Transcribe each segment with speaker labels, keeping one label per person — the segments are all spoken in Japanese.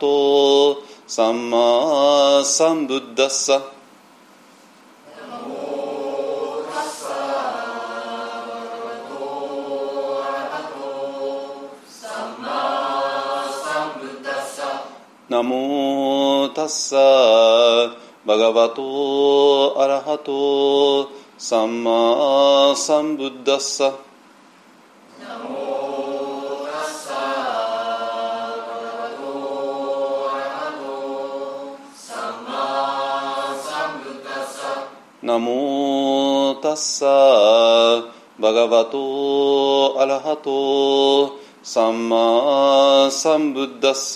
Speaker 1: arahato samma sambuddhassa. Namo tassa bhagavato arahato samma sambuddhassa. තස්සා භගවතු අලහතෝ සම්මා සම්බුද්දස්ස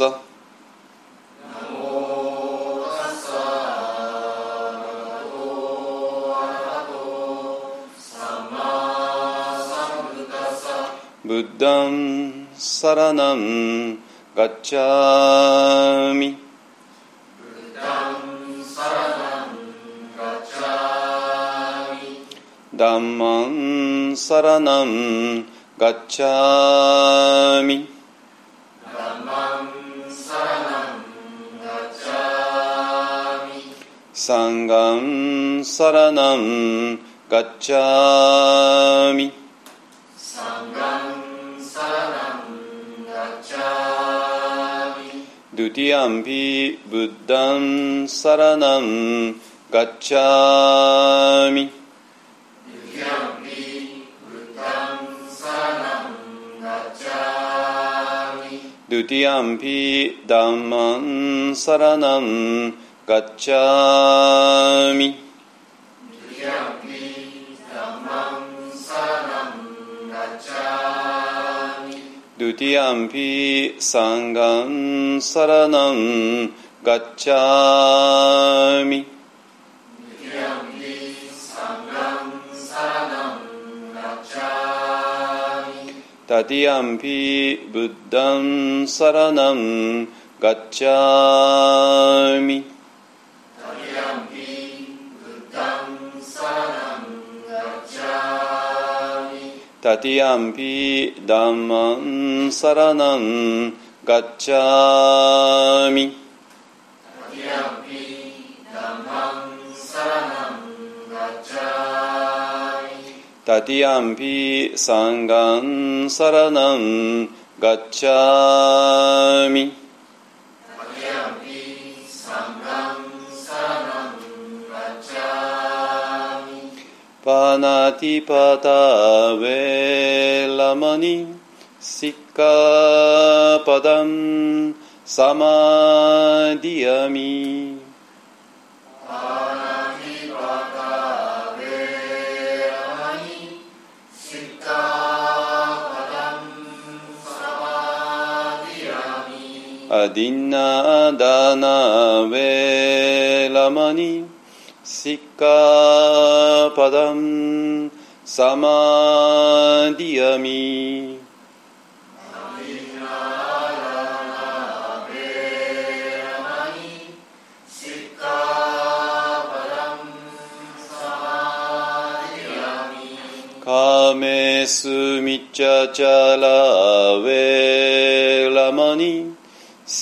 Speaker 1: බුද්ධං සරණං ගච්ඡාමි ラナンガッチャミサンガンサラナンガッチャミドゥティアンピブッダンサラナンガッチャミドゥティアンピダンマンサラナンガッチャミドゥティアンピサタティアンピブッダンサラナンガッチャミタティアンピダンマンサラナンガッチャミタティアンピサンガンサラナンガッチャミパナティパタウェラマニシディナダナウェラマニシッカパダンサマディアミカメスミチャチャラウェラマニ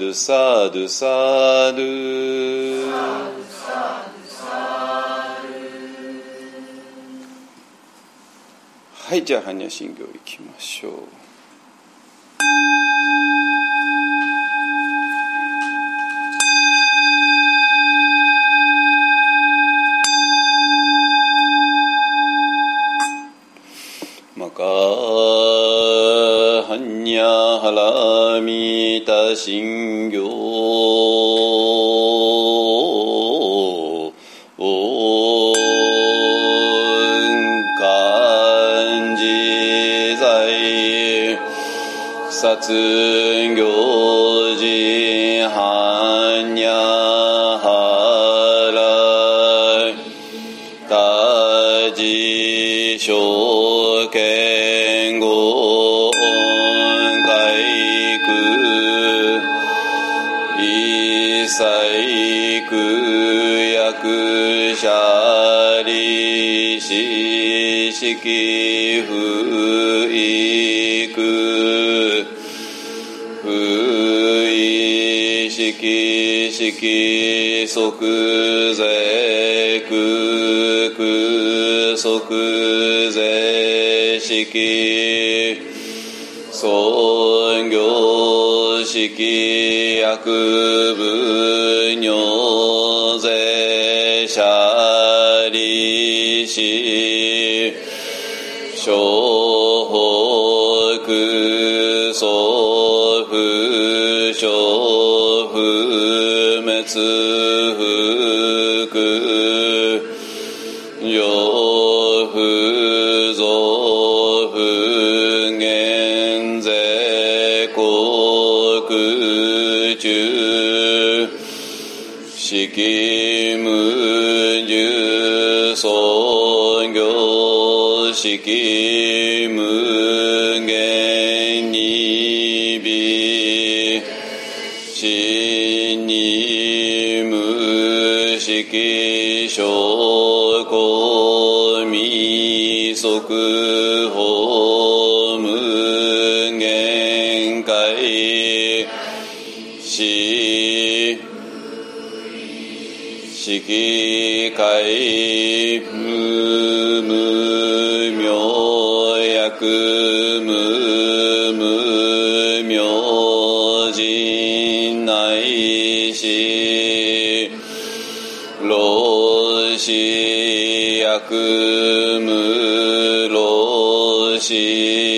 Speaker 1: ドゥサドゥサドゥはいじゃあ般若心経いきましょう行事般若波羅大事象見語音開句。一く句役者理士式き即税区空即税式尊業式薬分尿税者利子小式無重創業式無式回復む明薬無無明人内し老子薬む老子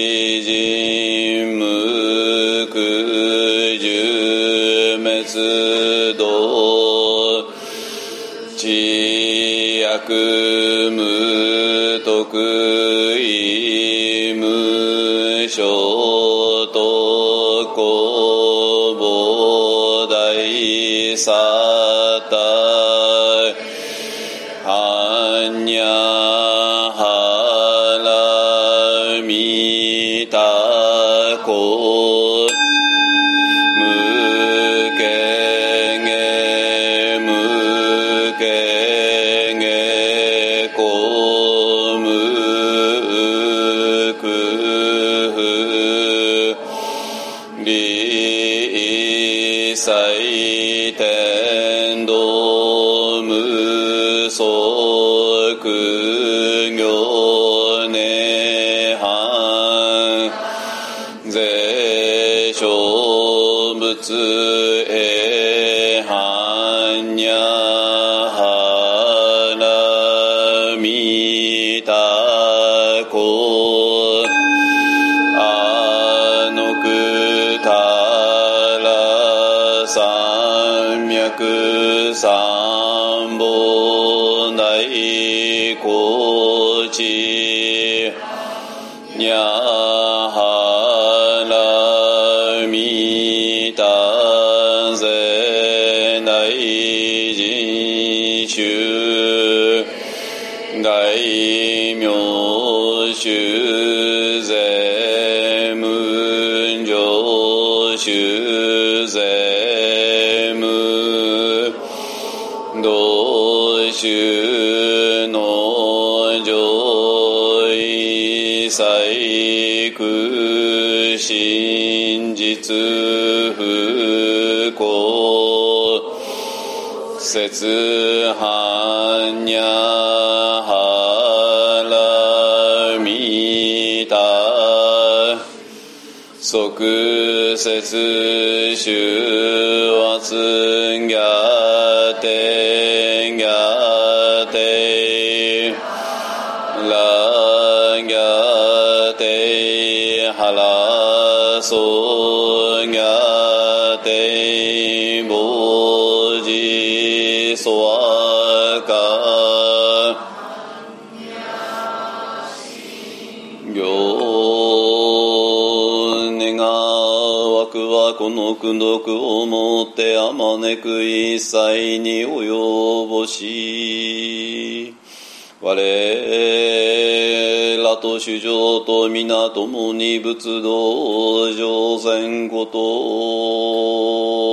Speaker 1: So. 不幸節半にゃはらみた即節終この功徳をもってあまねく一切に及ぼし我らと主上と皆ともに仏道上善こと。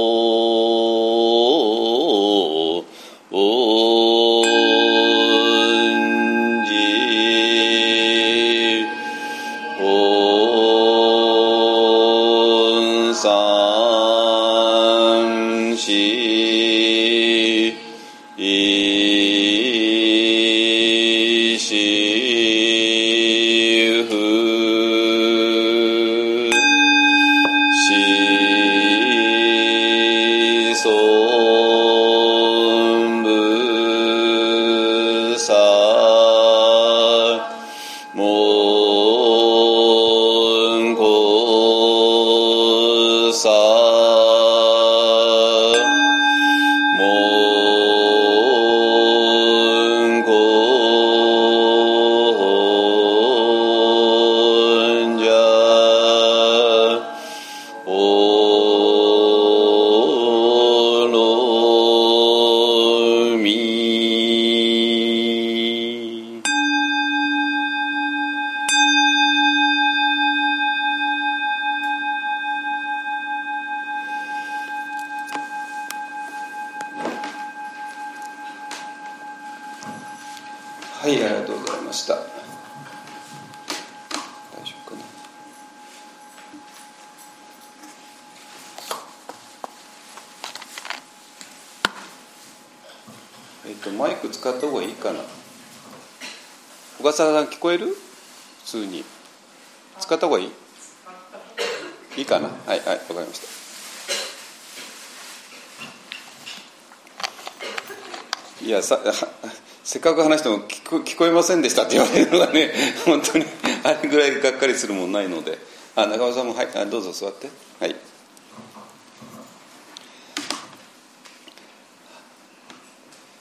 Speaker 1: こえませんでしたって言われるのがね 本当にあれぐらいがっかりするもんないので。あ中尾さんもはいあどうぞ座って。はい。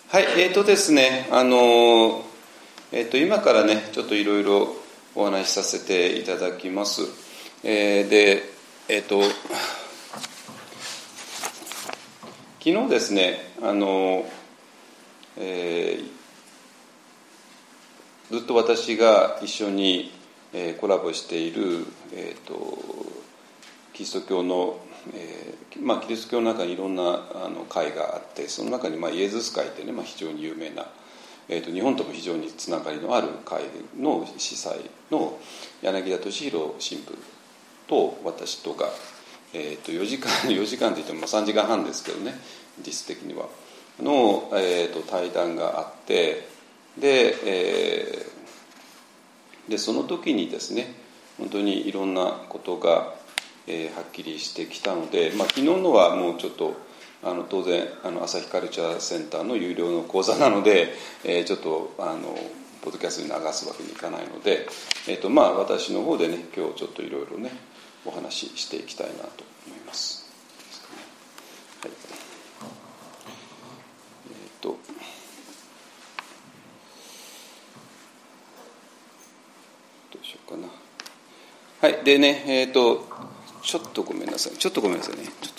Speaker 1: はいえーとですねあのえー、と今からねちょっといろいろお話しさせていただきます、えーでえっ、と昨日ですねあのえーずっと私が一緒に、えーコラボしている、えー、とキリスト教の、えーまあ、キリスト教の中にいろんなあの会があってその中に、まあ、イエズス会ってね、まあ、非常に有名な、えー、と日本とも非常につながりのある会の司祭の柳田敏弘神父と私とが、えー、と4時間 4時間といっても3時間半ですけどね実質的には。の、えー、と対談があってで,、えーでその時にですね本当にいろんなことが、えーはっきりしてきたので、まあ、昨日のはもうちょっとあの当然あの朝日カルチャーセンターの有料の講座なので、えーちょっとあのポッドキャストに流すわけにいかないので、えーとまあ、私の方でね今日ちょっといろいろねお話ししていきたいなと思います。はいえーとどうしようかな。はい、でね、えっ、と、ちょっとごめんなさい。ちょっとごめんなさいね。ちょっと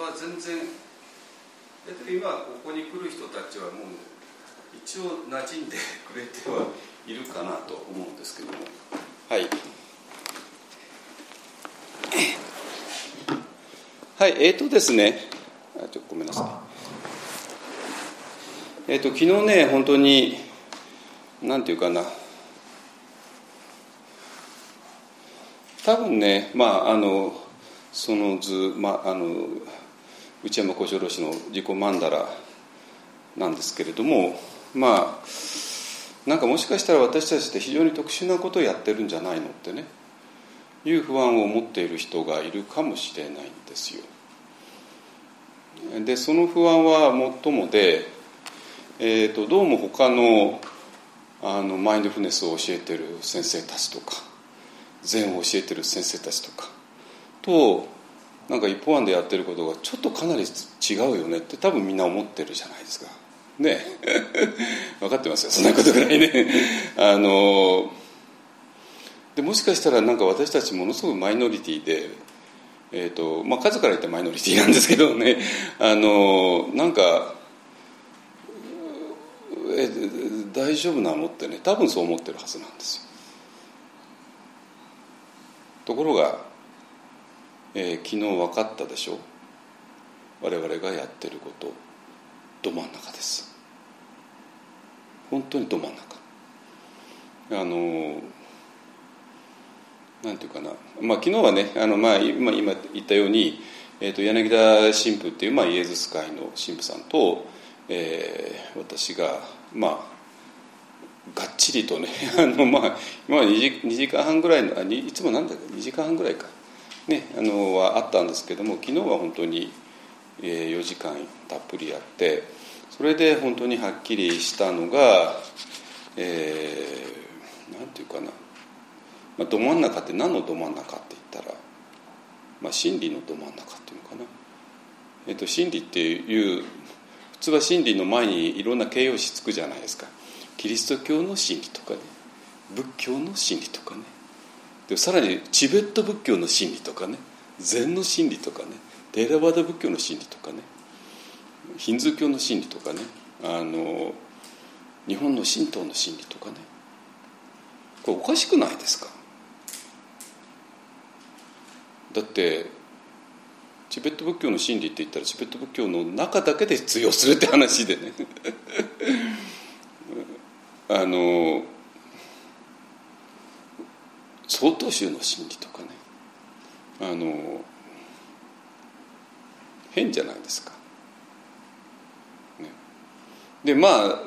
Speaker 2: は全然えっと今ここに来る人たちはもう一応馴染んでくれてはいるかなと思うんですけども。
Speaker 1: はい。はいえっ、ー、とですねあちょごめんなさい。えっ、ー、と昨日ね本当になんていうかな。多分ねまああのその図、まあ、あの内山小四郎氏の自己曼荼羅なんですけれどもまあなんかもしかしたら私たちって非常に特殊なことをやってるんじゃないのってねいう不安を持っている人がいるかもしれないんですよ。でその不安は最もで、えーと、どうも他のあのマインドフネスを教えてる先生たちとか禅を教えてる先生たちとかとなんか一方案でやってることがちょっとかなり違うよねって多分みんな思ってるじゃないですか。ね 分かってますよそんなことぐらいね。あのでもしかしたらなんか私たちものすごくマイノリティで、えーとまあ、数から言ってマイノリティなんですけどね あのなんかえ大丈夫なのってね多分そう思ってるはずなんですよ。ところが、えー、昨日分かったでしょ？我々がやってること。ど真ん中です。本当にど真ん中。あのなんていうかな、まあ、昨日はねあの、まあ、今言ったように、えーと、柳田神父っていう、まあ、イエズス会の神父さんと、えー、私がまあがっちりとね あの、まあ、今 2, 時2時間半ぐらいのあいつもなんだっけ？2時間半ぐらいか、ね、あのはあったんですけども昨日は本当に、えー、4時間たっぷりやってそれで本当にはっきりしたのが、えー、ていうかな、まあ、ど真ん中って何のど真ん中って言ったら、まあ、真理のど真ん中っていうのかな、えーと、真理っていう普通は真理の前にいろんな形容詞つくじゃないですか。キリスト教の真理とかね仏教の真理とかね。でさらにチベット仏教の真理とかね禅の真理とかねテーラバダ仏教の真理とかねヒンズー教の真理とかねあの日本の神道の真理とかねこれおかしくないですか？だってチベット仏教の真理って言ったらチベット仏教の中だけで通用するって話でね。あの曹洞宗の真理とかねあの変じゃないですか。ね、でまあ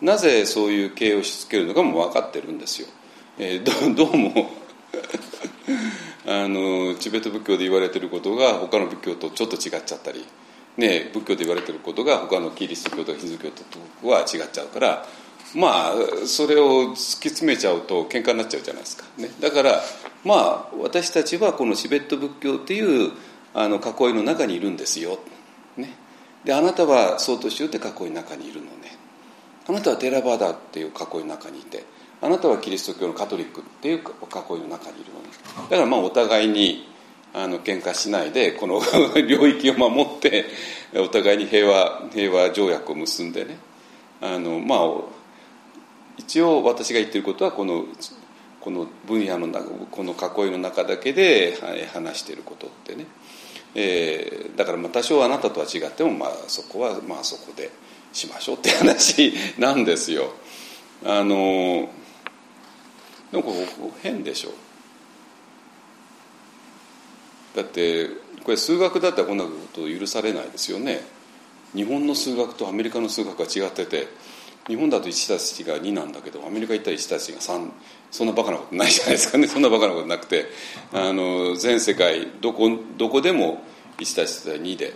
Speaker 1: なぜそういう形をしつけるのかも分かってるんですよ。えー、ど どうも あのチベット仏教で言われてることが他の仏教とちょっと違っちゃったり、ね、仏教で言われてることが他のキリスト教とかヒズ教とは違っちゃうからまあそれを突き詰めちゃうと喧嘩になっちゃうじゃないですか、ね、だからまあ私たちはこのチベット仏教っていうあの囲いの中にいるんですよ、ね、であなたは曹洞宗って囲いの中にいるのね。あなたはテラバダっていう囲いの中にいてあなたはキリスト教のカトリックっていう囲いの中にいるのね。だからまあお互いにあの喧嘩しないでこの 領域を守ってお互いに平和平和条約を結んでね。あのまあ一応私が言ってることはこのこの分野の中この囲いの中だけで話していることってね、えー、だからまあ多少あなたとは違ってもまあそこはまあそこでしましょうって話なんですよ。あのでもこれ変でしょだってこれ数学だったらこんなこと許されないですよね。日本の数学とアメリカの数学が違ってて日本だと1たす1が2なんだけどアメリカ行ったら1たす1が3そんなバカなことないじゃないですかね。そんなバカなことなくて。あの全世界どこどこでも1たす1が2で。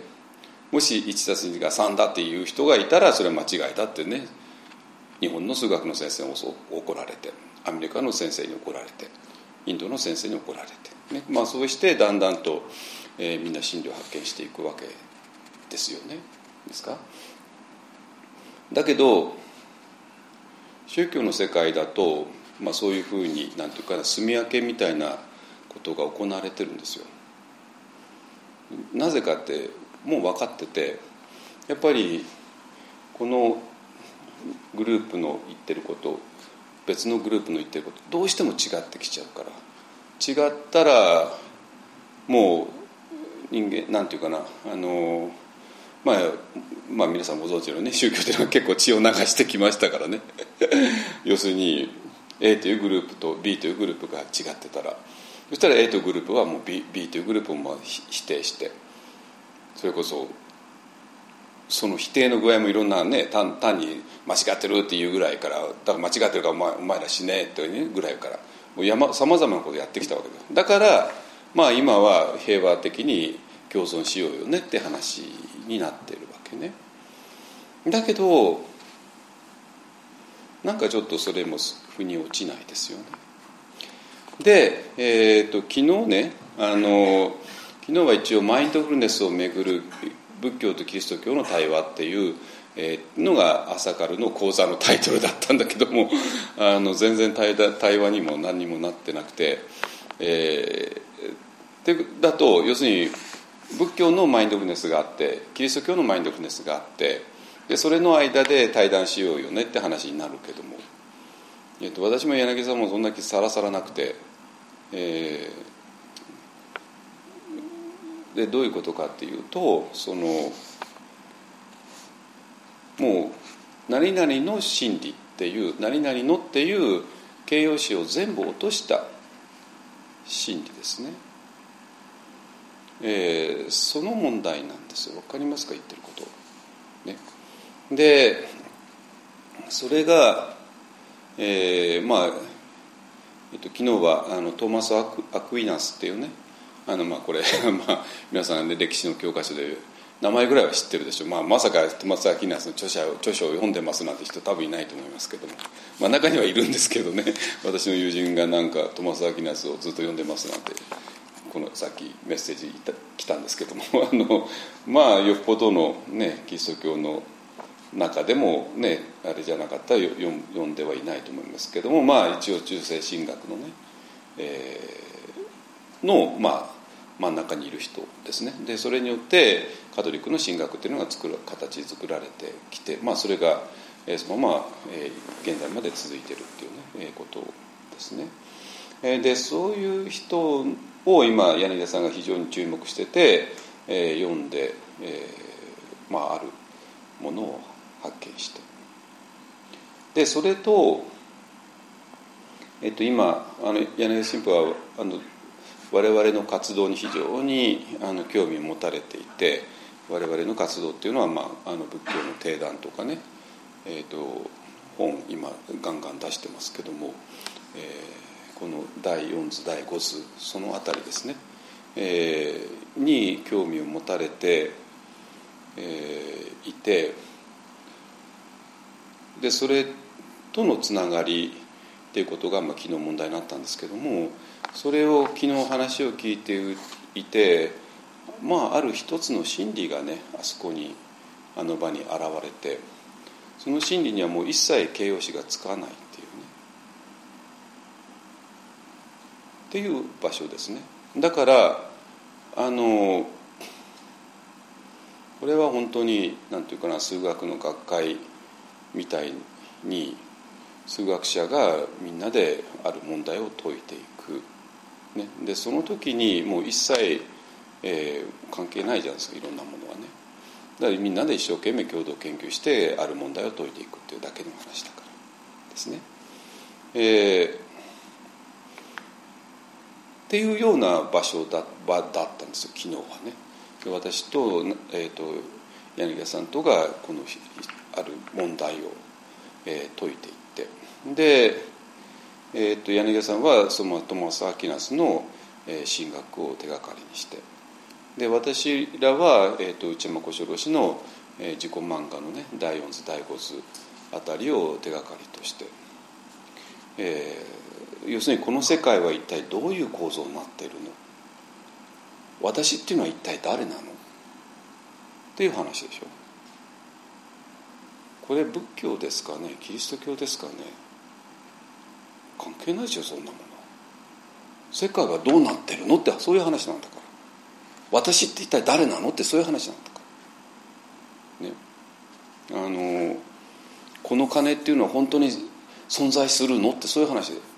Speaker 1: もし1たす2が3だっていう人がいたらそれは間違いだってね。日本の数学の先生に怒られて。アメリカの先生に怒られて。インドの先生に怒られて、ね。まあ、そうしてだんだんと、えー、みんな真理を発見していくわけですよね。ですか？だけど宗教の世界だと、まあ、そういうふうになんていうか住み分けみたいなことが行われてるんですよ。なぜかってもう分かっててやっぱりこのグループの言ってること別のグループの言ってることどうしても違ってきちゃうから違ったらもう人間なんていうかなあのまあ、まあ皆さんご存知のように宗教というのは結構血を流してきましたからね。要するに A というグループと B というグループが違ってたら。そしたら A というグループはもう B, B というグループをまあ否定して。それこそその否定の具合もいろんなね単単に間違ってるっていうぐらいからだから間違ってるからお前お前ら死ねえというぐらいから。さまざまなことをやってきたわけです。だからまあ今は平和的に共存しようよねって話になってるわけね。だけどなんかちょっとそれも腑に落ちないですよね。で、えーと、昨日ねあの昨日は一応マインドフルネスをめぐる仏教とキリスト教の対話っていうのが朝からの講座のタイトルだったんだけども あの全然対対話にも何にもなってなくて、えー、でだと要するに仏教のマインドフルネスがあってキリスト教のマインドフルネスがあってでそれの間で対談しようよねって話になるけども、えー、と私も柳さんもそんな気さらさらなくて、えー、でどういうことかっていうとそのもう何々の真理っていう何々のっていう形容詞を全部落とした真理ですね。えー、その問題なんですよ。分かりますか？言ってること。ね、でそれが、えー、まあ、えっと、昨日はあのトーマス・アクアクイナスっていうねあのまあこれ まあ皆さんね歴史の教科書で名前ぐらいは知ってるでしょ。う、まあ、まさかトマス・アキナスの著者著書を読んでますなんて人多分いないと思いますけども、まあ、中にはいるんですけどね。私の友人がなんかトマス・アキナスをずっと読んでますなんて。このさっきメッセージ来たんですけども あのまあよっぽどの、ね、キリスト教の中でもねあれじゃなかったら読読んではいないと思いますけどもまあ一応中世神学のね、えー、のまあ真ん中にいる人ですねでそれによってカトリックの神学っていうのが作る形作られてきて、まあ、それが、えー、そのまま、えー、現在まで続いてるっていうね、えー、ことですね。でそういう人を今柳田さんが非常に注目してて、えー、読んで、えーまあ、あるものを発見して。でそれと、えっと、今あの柳田神父はあの我々の活動に非常にあの興味を持たれていて我々の活動っていうのは、まあ、あの仏教の定談とかね、えーと、本今ガンガン出してますけども、えー、この第4図第5図その辺りですね、えー、に興味を持たれて、えー、いてでそれとのつながりっていうことが、まあ、昨日問題になったんですけどもそれを昨日話を聞いていてまあある一つの真理がねあそこにあの場に現れてその真理にはもう一切形容詞がつかない。っていう場所ですね。だからあのこれは本当に何て言うかな数学の学会みたいに数学者がみんなである問題を解いていく。ね、でその時にもう一切、えー、関係ないじゃないですかいろんなものはね。だからみんなで一生懸命共同研究してある問題を解いていくっていうだけの話だからですね。えー、っていうような場所だ場だったんですよ。昨日はね。私と,、えーと、柳家さんとがこのある問題を、えー、解いていって。でえーと、柳田さんはそのトマス・アキナスの、えー、神学を手がかりにして。で私らは、えーと、内山小四郎氏の、えー、自己漫画のね第4図第5図あたりを手がかりとして、えー、要するにこの世界は一体どういう構造になっているの？私っていうのは一体誰なの？っていう話でしょ。これ仏教ですかね？キリスト教ですかね？関係ないですよそんなもの。世界はどうなってるの？ってそういう話なんだから。私って一体誰なの？ってそういう話なんだから。ね。あのこの金っていうのは本当に存在するの？ってそういう話で。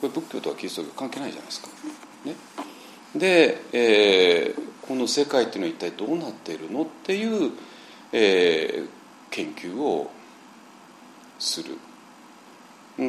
Speaker 1: これ仏教とはキリスト教関係ないじゃないですか。ね、で、えー、この世界っていうのは一体どうなっているのっていう、えー、研究をする。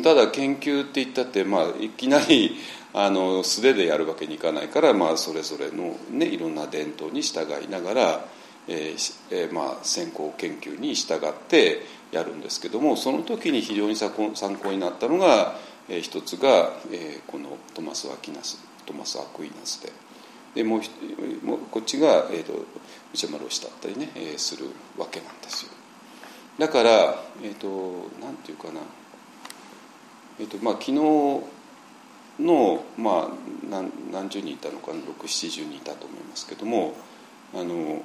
Speaker 1: ただ研究って言ったって、まあ、いきなりあの素手でやるわけにいかないから、まあ、それぞれの、ね、いろんな伝統に従いながら、えーえー、まあ、先行研究に従ってやるんですけどもその時に非常に参考になったのが、え、一つが、え、このトマス・アキナストマス・アクイナスで。でもうもうこっちが、えーと、内山老師だったりね、え、するわけなんですよ。だから、えーと、なんていうかな、えーとまあ、昨日の、まあ、何何十人いたのかな？670人いたと思いますけどもあの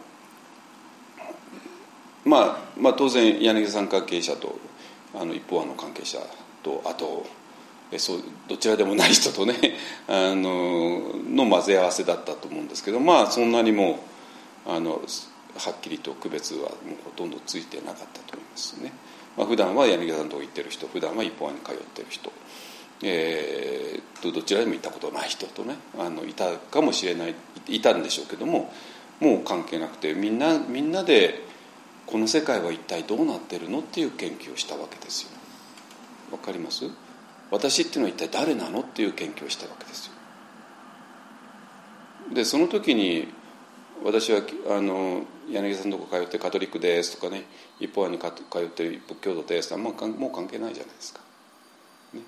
Speaker 1: まあ、まあ当然柳さん関係者とあの一方あの関係者とあとそうどちらでもない人とね あのの混ぜ合わせだったと思うんですけどまあそんなにもあのはっきりと区別はもうほとんどついてなかったと思いますね。まあ、普段は柳さんとこ行ってる人普段は一方に通ってる人、えー、とどちらでも行ったことない人とねあのいたかもしれないいたんでしょうけどももう関係なくてみんなみんなでこの世界は一体どうなってるのっていう研究をしたわけですよ。わかります？私っていうのは一体誰なのっていう研究をしたわけですよ。でその時に私はあの柳さんのとこ通ってカトリックですとかね一方に通ってる仏教徒ですとか、まあ、もう関係ないじゃないですか、ね、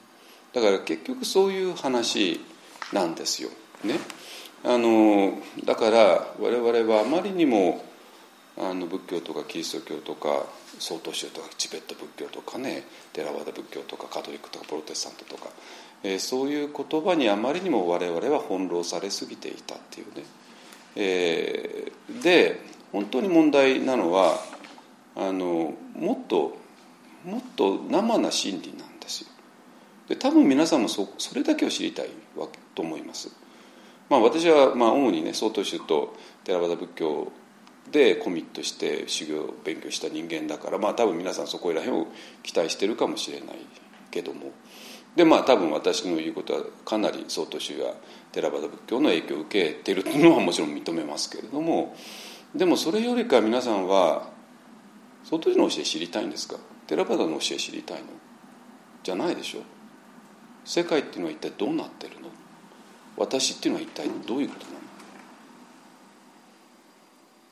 Speaker 1: だから結局そういう話なんですよ。ね。あのだから我々はあまりにもあの仏教とかキリスト教とか曹洞宗とかチベット仏教とかねテラワダ仏教とかカトリックとかプロテスタントとか、えー、そういう言葉にあまりにも我々は翻弄されすぎていたっていうね、えー、で本当に問題なのはあのもっともっと生な真理なんですよ。で多分皆さんもそそれだけを知りたいわと思います。まあ私はまあ主にね曹洞宗とテラワダ仏教でコミットして修行勉強した人間だからまあ多分皆さんそこら辺を期待してるかもしれないけども。でまあ多分私の言うことはかなり曹洞宗や寺端仏教の影響を受けてるのはもちろん認めますけれども。でもそれよりか皆さんは曹洞宗の教え知りたいんですか？寺端の教え知りたいの？じゃないでしょ？世界っていうのは一体どうなってるの？私っていうのは一体どういうことなの？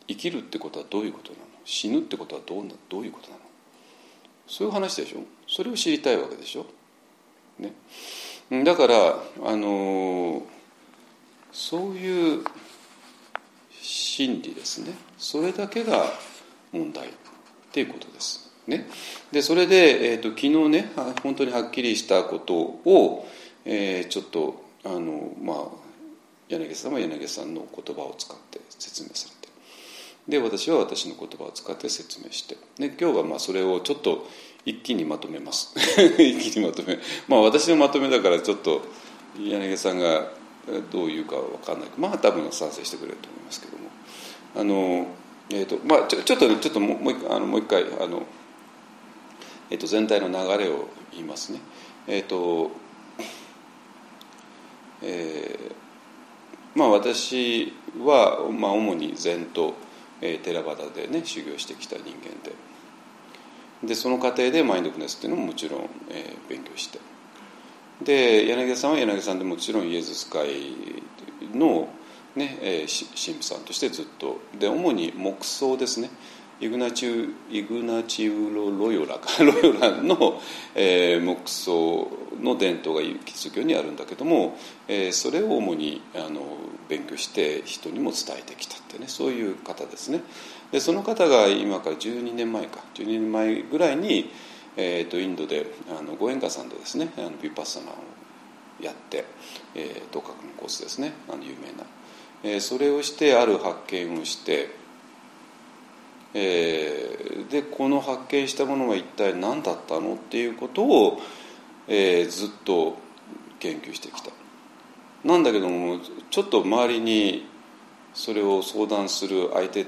Speaker 1: 生きるってことはどういうことなの？死ぬってことはどうなどういうことなの？そういう話でしょ？それを知りたいわけでしょ、ね、だからあのそういう真理ですね。それだけが問題っていうことです。ね、でそれで、えーと、昨日ね本当にはっきりしたことを、えー、ちょっとあの、まあ、柳さんは柳さんの言葉を使って説明されで私は私の言葉を使って説明して。で今日はまあそれをちょっと一気にまとめます。一気にまとめ。まあ私のまとめだからちょっと柳さんがどういうかは分かんない。まあ多分賛成してくれると思いますけども。あのえーとまあ、ちょちょっとねちょっともう一あのもう一回あの、えー、と全体の流れを言いますね。えっ、ー、とえー、まあ私は、まあ、主に禅とえー、テラバダでね修行してきた人間で。でその過程でマインドフルネスっていうのももちろん、えー、勉強して。で柳田さんは柳田さんでもちろんイエズス会の、ねえー、神父さんとしてずっと。で主に黙想ですね。イグナチウイグナチウロ・ロヨラか。ロヨラの、えー、木葬の伝統がキリスト教にあるんだけども、えー、それを主にあの勉強して人にも伝えてきたってねそういう方ですね。でその方が今から12年前か。12年前ぐらいに、えーと、インドであのご縁家さんとですねあのビパッサナをやって、えー、道覚のコースですね。あの有名な、えー、それをしてある発見をしてえー、でこの発見したものが一体何だったのっていうことを、えー、ずっと研究してきた。なんだけどもちょっと周りにそれを相談する相手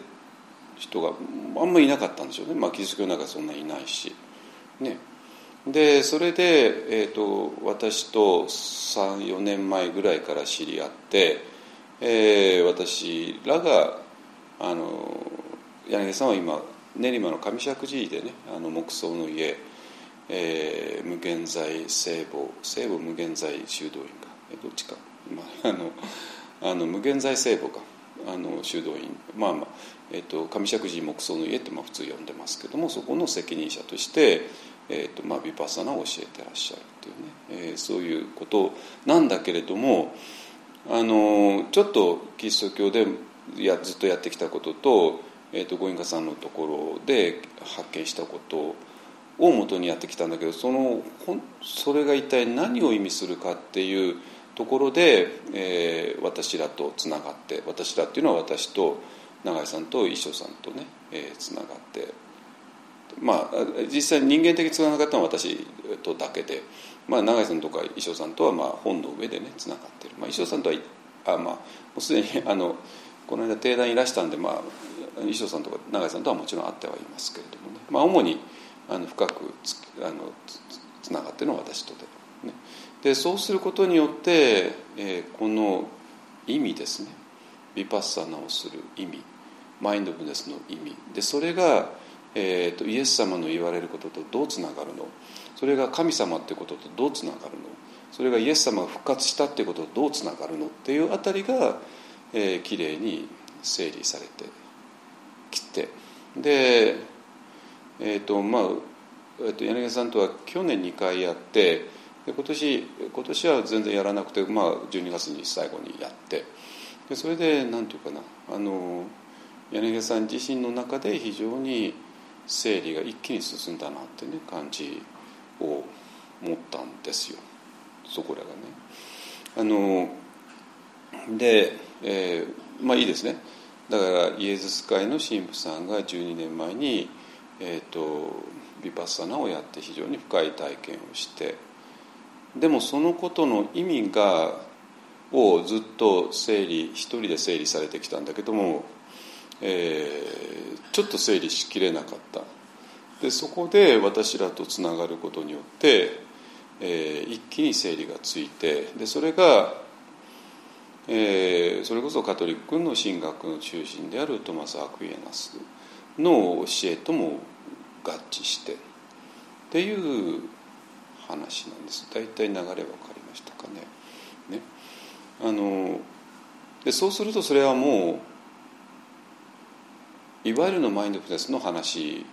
Speaker 1: 人があんまりいなかったんでしょうね、まあ、キリスト教の中そんなにいないし。ね、でそれで、えーと、私と34年前ぐらいから知り合って、えー、私らがあの柳さんは今練馬の上石寺でねあの木造の家、えー、無限在聖母聖母無限在修道院か、えどっちか、まあ、あのあの無限在聖母か。あの修道院。まあまあ、えーと、上石寺木造の家ってまあ普通呼んでますけどもそこの責任者として、えーとまあ、ヴィパサナを教えてらっしゃるっていうね、えー、そういうことなんだけれどもあのちょっとキリスト教でやずっとやってきたことと,、えーと、ご隠家さんのところで発見したことをもとにやってきたんだけどそのそれが一体何を意味するかっていうところで、えー、私らとつながって私らっていうのは私と永井さんと一生さんとね、えー、つながってまあ実際人間的につながったのは私とだけで、まあ、永井さんとか一生さんとはまあ本の上でねつながってる、まあ、一生さんとはあ、まあ、もうすでにあのこの間定談いらしたんで、まあ、衣装さんとか永井さんとはもちろん会ってはいますけれどもね、まあ、主にあの深くつあのつながってるのは私とで,、ね、でそうすることによって、えー、この意味ですね。ヴィパッサナをする意味マインドフルネスの意味。でそれが、えーと、イエス様の言われることとどうつながるの。それが神様ってこととどうつながるの。それがイエス様が復活したってこととどうつながるのっていうあたりがえー、きれいに整理されてきて。でえっ、ー、とまあ、えー、と柳さんとは去年2回やってで今年今年は全然やらなくて、まあ、12月に最後にやって。でそれで何て言うかなあの柳さん自身の中で非常に整理が一気に進んだなってね感じを持ったんですよ。そこらがね。あので、えー、まあいいですね。だからイエズス会の神父さんが12年前に、えーと、ビパッサナをやって非常に深い体験をしてでもそのことの意味がをずっと整理一人で整理されてきたんだけども、えー、ちょっと整理しきれなかった。でそこで私らとつながることによって、えー、一気に整理がついてでそれがえー、それこそカトリックの神学の中心であるトマス・アクイエナスの教えとも合致してっていう話なんです大体流れ分かりましたかね。ねあのでそうするとそれはもういわゆるのマインドフルネスの話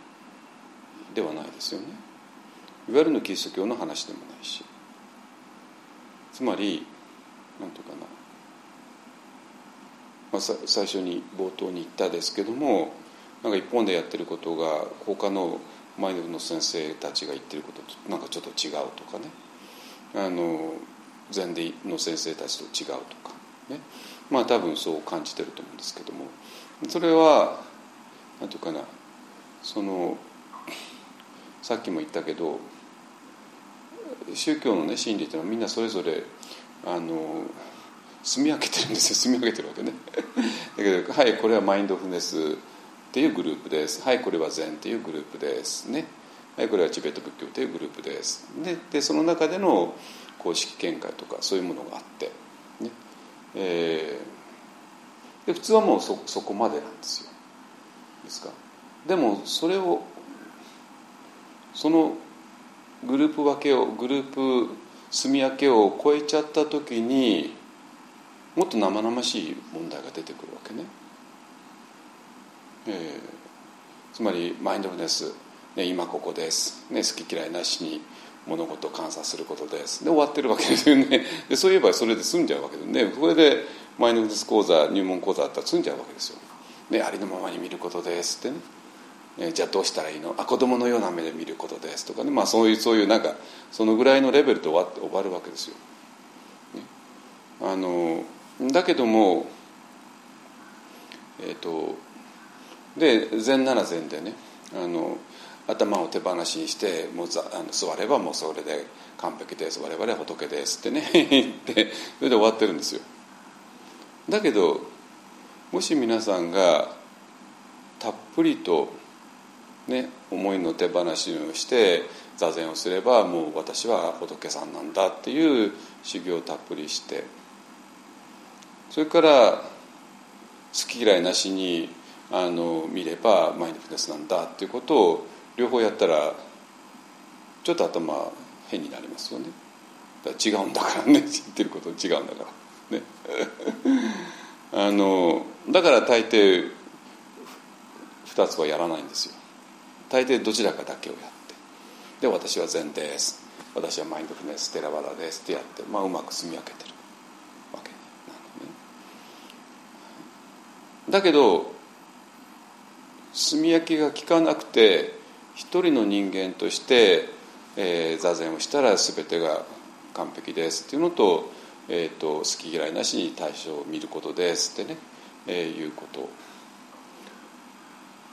Speaker 1: ではないですよね。いわゆるのキリスト教の話でもないしつまり何て言うかなまあ、最初に冒頭に言ったですけどもなんか一本でやってることが他のマインドの先生たちが言ってることとなんかちょっと違うとかね。あの禅での先生たちと違うとかね。まあ多分そう感じてると思うんですけども。それは何て言うかなそのさっきも言ったけど宗教のね真理っていうのはみんなそれぞれあの住み分けてるんですよ。住み分けてるわけね。だけどはいこれはマインドフルネスっていうグループです。はいこれは禅っていうグループですね。はいこれはチベット仏教というグループです。ででその中での公式見解とかそういうものがあって、ね。えー、で普通はもうそそこまでなんですよ。ですか？でもそれをそのグループ分けをグループ住み分けを超えちゃった時にもっと生々しい問題が出てくるわけね。えー、つまりマインドフルネス、ね、今ここです、ね、好き嫌いなしに物事を観察することです。で終わってるわけですよね。でそういえばそれで済んじゃうわけでね。これでマインドフルネス講座入門講座だったら済んじゃうわけですよ、ね、ありのままに見ることです。ってね。えじゃあどうしたらいいの？あ子供のような目で見ることです。とかね、まあ、そういうそういうなんかそのぐらいのレベルで終わって終わるわけですよ。ね、あのだけどもえっ、ー、とで禅なら禅でねあの頭を手放しにしてもうざあの座ればもうそれで完璧です。我々は仏ですってね 言ってそれで終わってるんですよ。だけどもし皆さんがたっぷりとね思いの手放しをして座禅をすればもう私は仏さんなんだっていう修行をたっぷりしてそれから好き嫌いなしにあの見ればマインドフルネスなんだっていうことを両方やったらちょっと頭変になりますよね。だ違うんだからね。知ってること違うんだから。ね あのだから大抵2つはやらないんですよ。大抵どちらかだけをやって。で私は禅です。私はマインドフルネステラワダですってやって、まあ、うまく住み分けてるわけなのねだけど住み分けが効かなくて一人の人間として、えー、座禅をしたら全てが完璧です。っていうのと,、えーと、好き嫌いなしに対象を見ることです。ってね、えー、いうこと。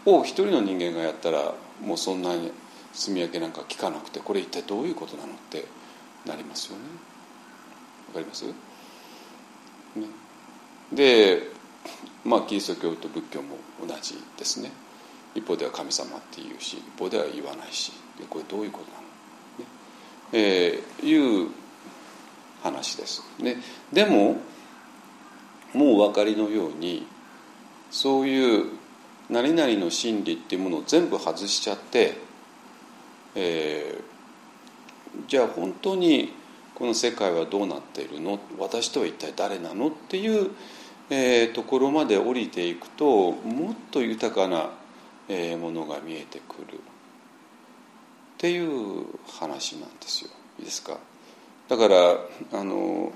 Speaker 1: を一人の人間がやったらもうそんなに住み分けなんか聞かなくてこれ一体どういうことなのってなりますよね。わかります、ね、でまあキリスト教と仏教も同じですね。一方では神様っていうし一方では言わないしこれどういうことなの、ね。えー、いう話です。ね、でももうお分かりのようにそういう何々の真理っていうものを全部外しちゃって、えー、じゃあ本当にこの世界はどうなっているの？私とは一体誰なの？っていう、えー、ところまで降りていくともっと豊かなえものが見えてくる。っていう話なんですよ。いいですか？だからあの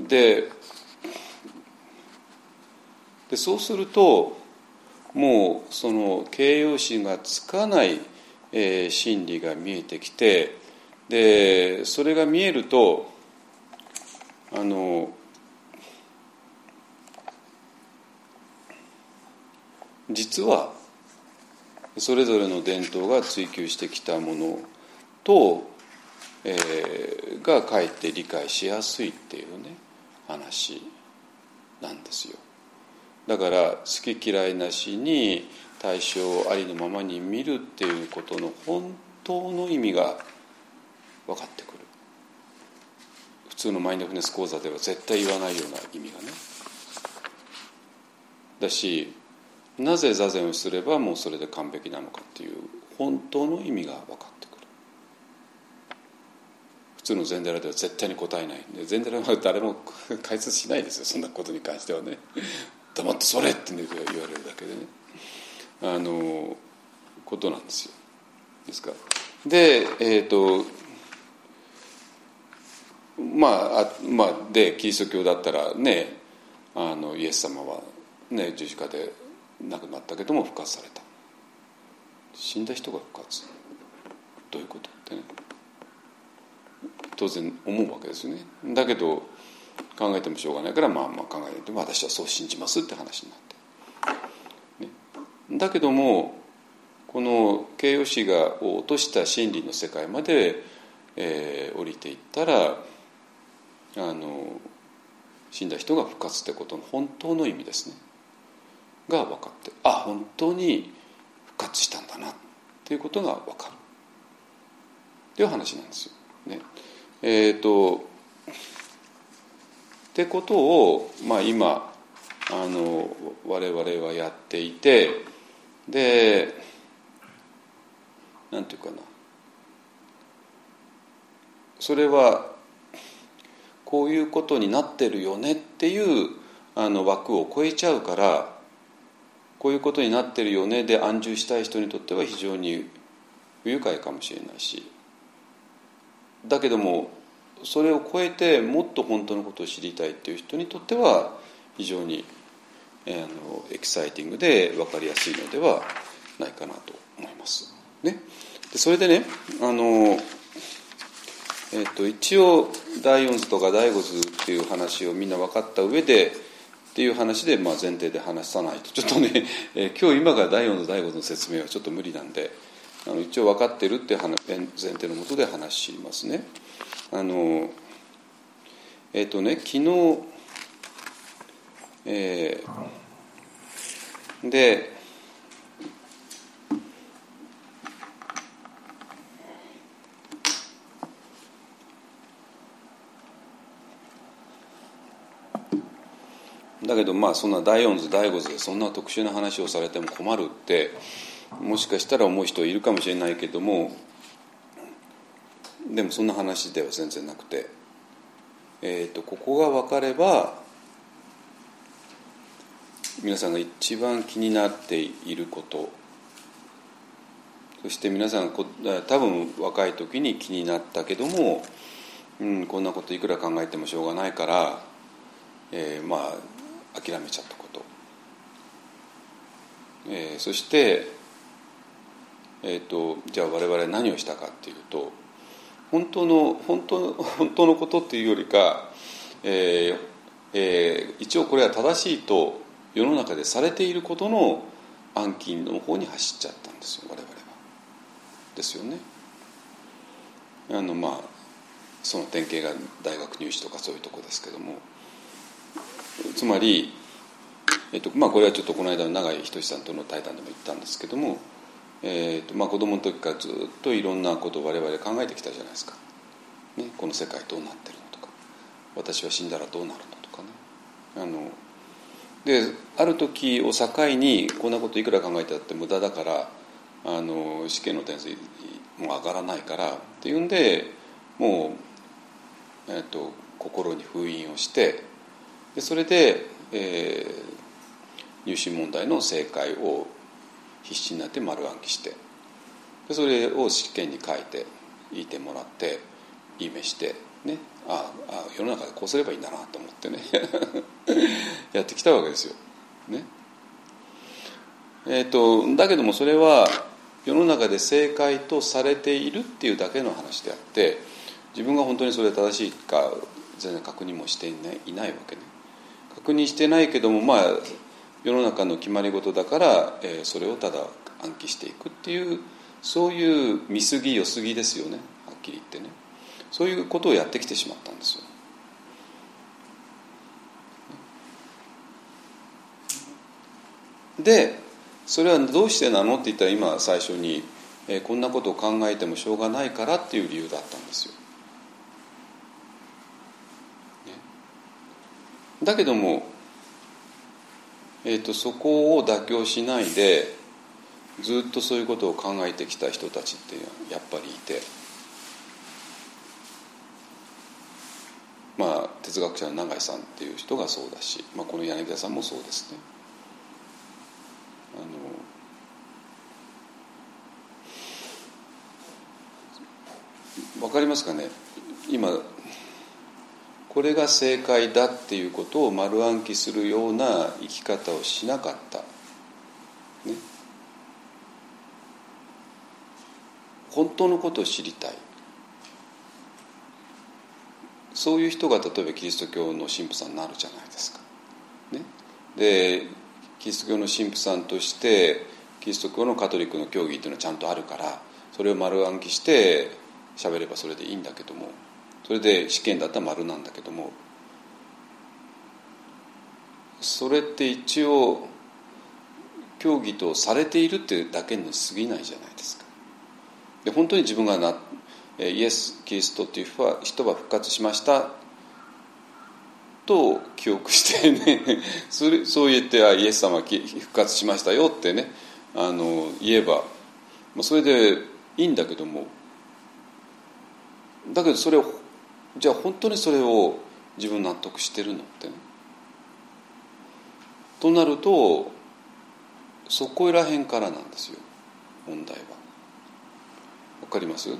Speaker 1: ででそうするともうその形容詞がつかない、えー、真理が見えてきてでそれが見えるとあの実はそれぞれの伝統が追求してきたものと、えー、がかえって理解しやすいっていうね話なんですよ。だから好き嫌いなしに対象をありのままに見るっていうことの本当の意味が分かってくる。普通のマインドフネス講座では絶対言わないような意味がね。だしなぜ座禅をすればもうそれで完璧なのかっていう本当の意味が分かってくる。普通の禅寺では絶対に答えない。んで禅寺は誰も解説しないですよそんなことに関してはね。黙ってそれって言われるだけでね。あのことなんですよ。ですかでえっ、ー、とまああまあでキリスト教だったらねあのイエス様はね十字架で亡くなったけども復活された。死んだ人が復活。どういうことってね。当然思うわけですよね。だけど考えてもしょうがないからまあまあ考えても私はそう信じますって話になって、ね、だけどもこの形容詞が落とした真理の世界まで、えー、降りていったらあの死んだ人が復活ってことの本当の意味ですね。が分かってあ本当に復活したんだなっていうことが分かる。っていう話なんですよ。ね、えっ、ー、とってことを、まあ、今あの我々はやっていてでなんていうかな。それはこういうことになってるよねっていうあの枠を超えちゃうからこういうことになってるよね。で安住したい人にとっては非常に不愉快かもしれないし。だけどもそれを超えてもっと本当のことを知りたいっていう人にとっては非常に、えー、あのエキサイティングで分かりやすいのではないかなと思います。ね、でそれでねあの、えーと、一応第四図とか第五図っていう話をみんな分かった上でっていう話で、まあ、前提で話さないと ちょっとね、えー、今日今から第4の第5の説明はちょっと無理なんであの一応分かってるっていう前提のもとで話しますね。あのえっ、ー、とね昨日、えー、でだけどまあそんな第四図第五図でそんな特殊な話をされても困るってもしかしたら思う人いるかもしれないけどもでもそんな話では全然なくて、えーと、ここが分かれば皆さんが一番気になっていること。そして皆さんこ多分若い時に気になったけども、うん、こんなこといくら考えてもしょうがないから、えー、まあ諦めちゃったこと、えー、そして、えーと、じゃあ我々何をしたかっていうと本当の本当の本当のことっていうよりか、えーえー、一応これは正しいと世の中でされていることの暗記の方に走っちゃったんですよ我々は。ですよね。あのまあその典型が大学入試とかそういうとこですけども。つまり、えっとまあ、これはちょっとこの間の永井仁さんとの対談でも言ったんですけども、えっとまあ、子供の時からずっといろんなことを我々考えてきたじゃないですか、ね、この世界どうなってるのとか私は死んだらどうなるのとかね。あのである時を境にこんなこといくら考えたって無駄だからあの試験の点数もう上がらないからっていうんでもう、えっと、心に封印をしてでそれで、えー、入試問題の正解を必死になって丸暗記してでそれを試験に書いていてもらっていいめしてねああ世の中でこうすればいいんだなと思ってね やってきたわけですよ。ねえーと、だけどもそれは世の中で正解とされているっていうだけの話であって自分が本当にそれ正しいか全然確認もしていないいないわけね。確認してないけどもまあ世の中の決まり事だから、えー、それをただ暗記していくっていうそういう見過ぎ良すぎですよねはっきり言ってねそういうことをやってきてしまったんですよ。でそれはどうしてなの？って言ったら今最初に、えー、こんなことを考えてもしょうがないからっていう理由だったんですよ。だけども、えーと、そこを妥協しないでずっとそういうことを考えてきた人たちってやっぱりいてまあ哲学者の永井さんっていう人がそうだし、まあ、この柳田さんもそうですね。あの分かりますかね？今これが正解だっていうことを丸暗記するような生き方をしなかった、ね、本当のことを知りたい。そういう人が例えばキリスト教の神父さんになるじゃないですか。ね、でキリスト教の神父さんとしてキリスト教のカトリックの教義っていうのはちゃんとあるからそれを丸暗記して喋ればそれでいいんだけどもそれで試験だったら丸なんだけどもそれって一応競技とされているっていうだけに過ぎないじゃないですか。で本当に自分がなイエス・キリストっていう人は復活しましたと記憶してね それそう言ってあイエス様復活しましたよってねあの言えばそれでいいんだけどもだけどそれをじゃあ本当にそれを自分納得してるのって。ねとなるとそこら辺からなんですよ。問題は。わかります？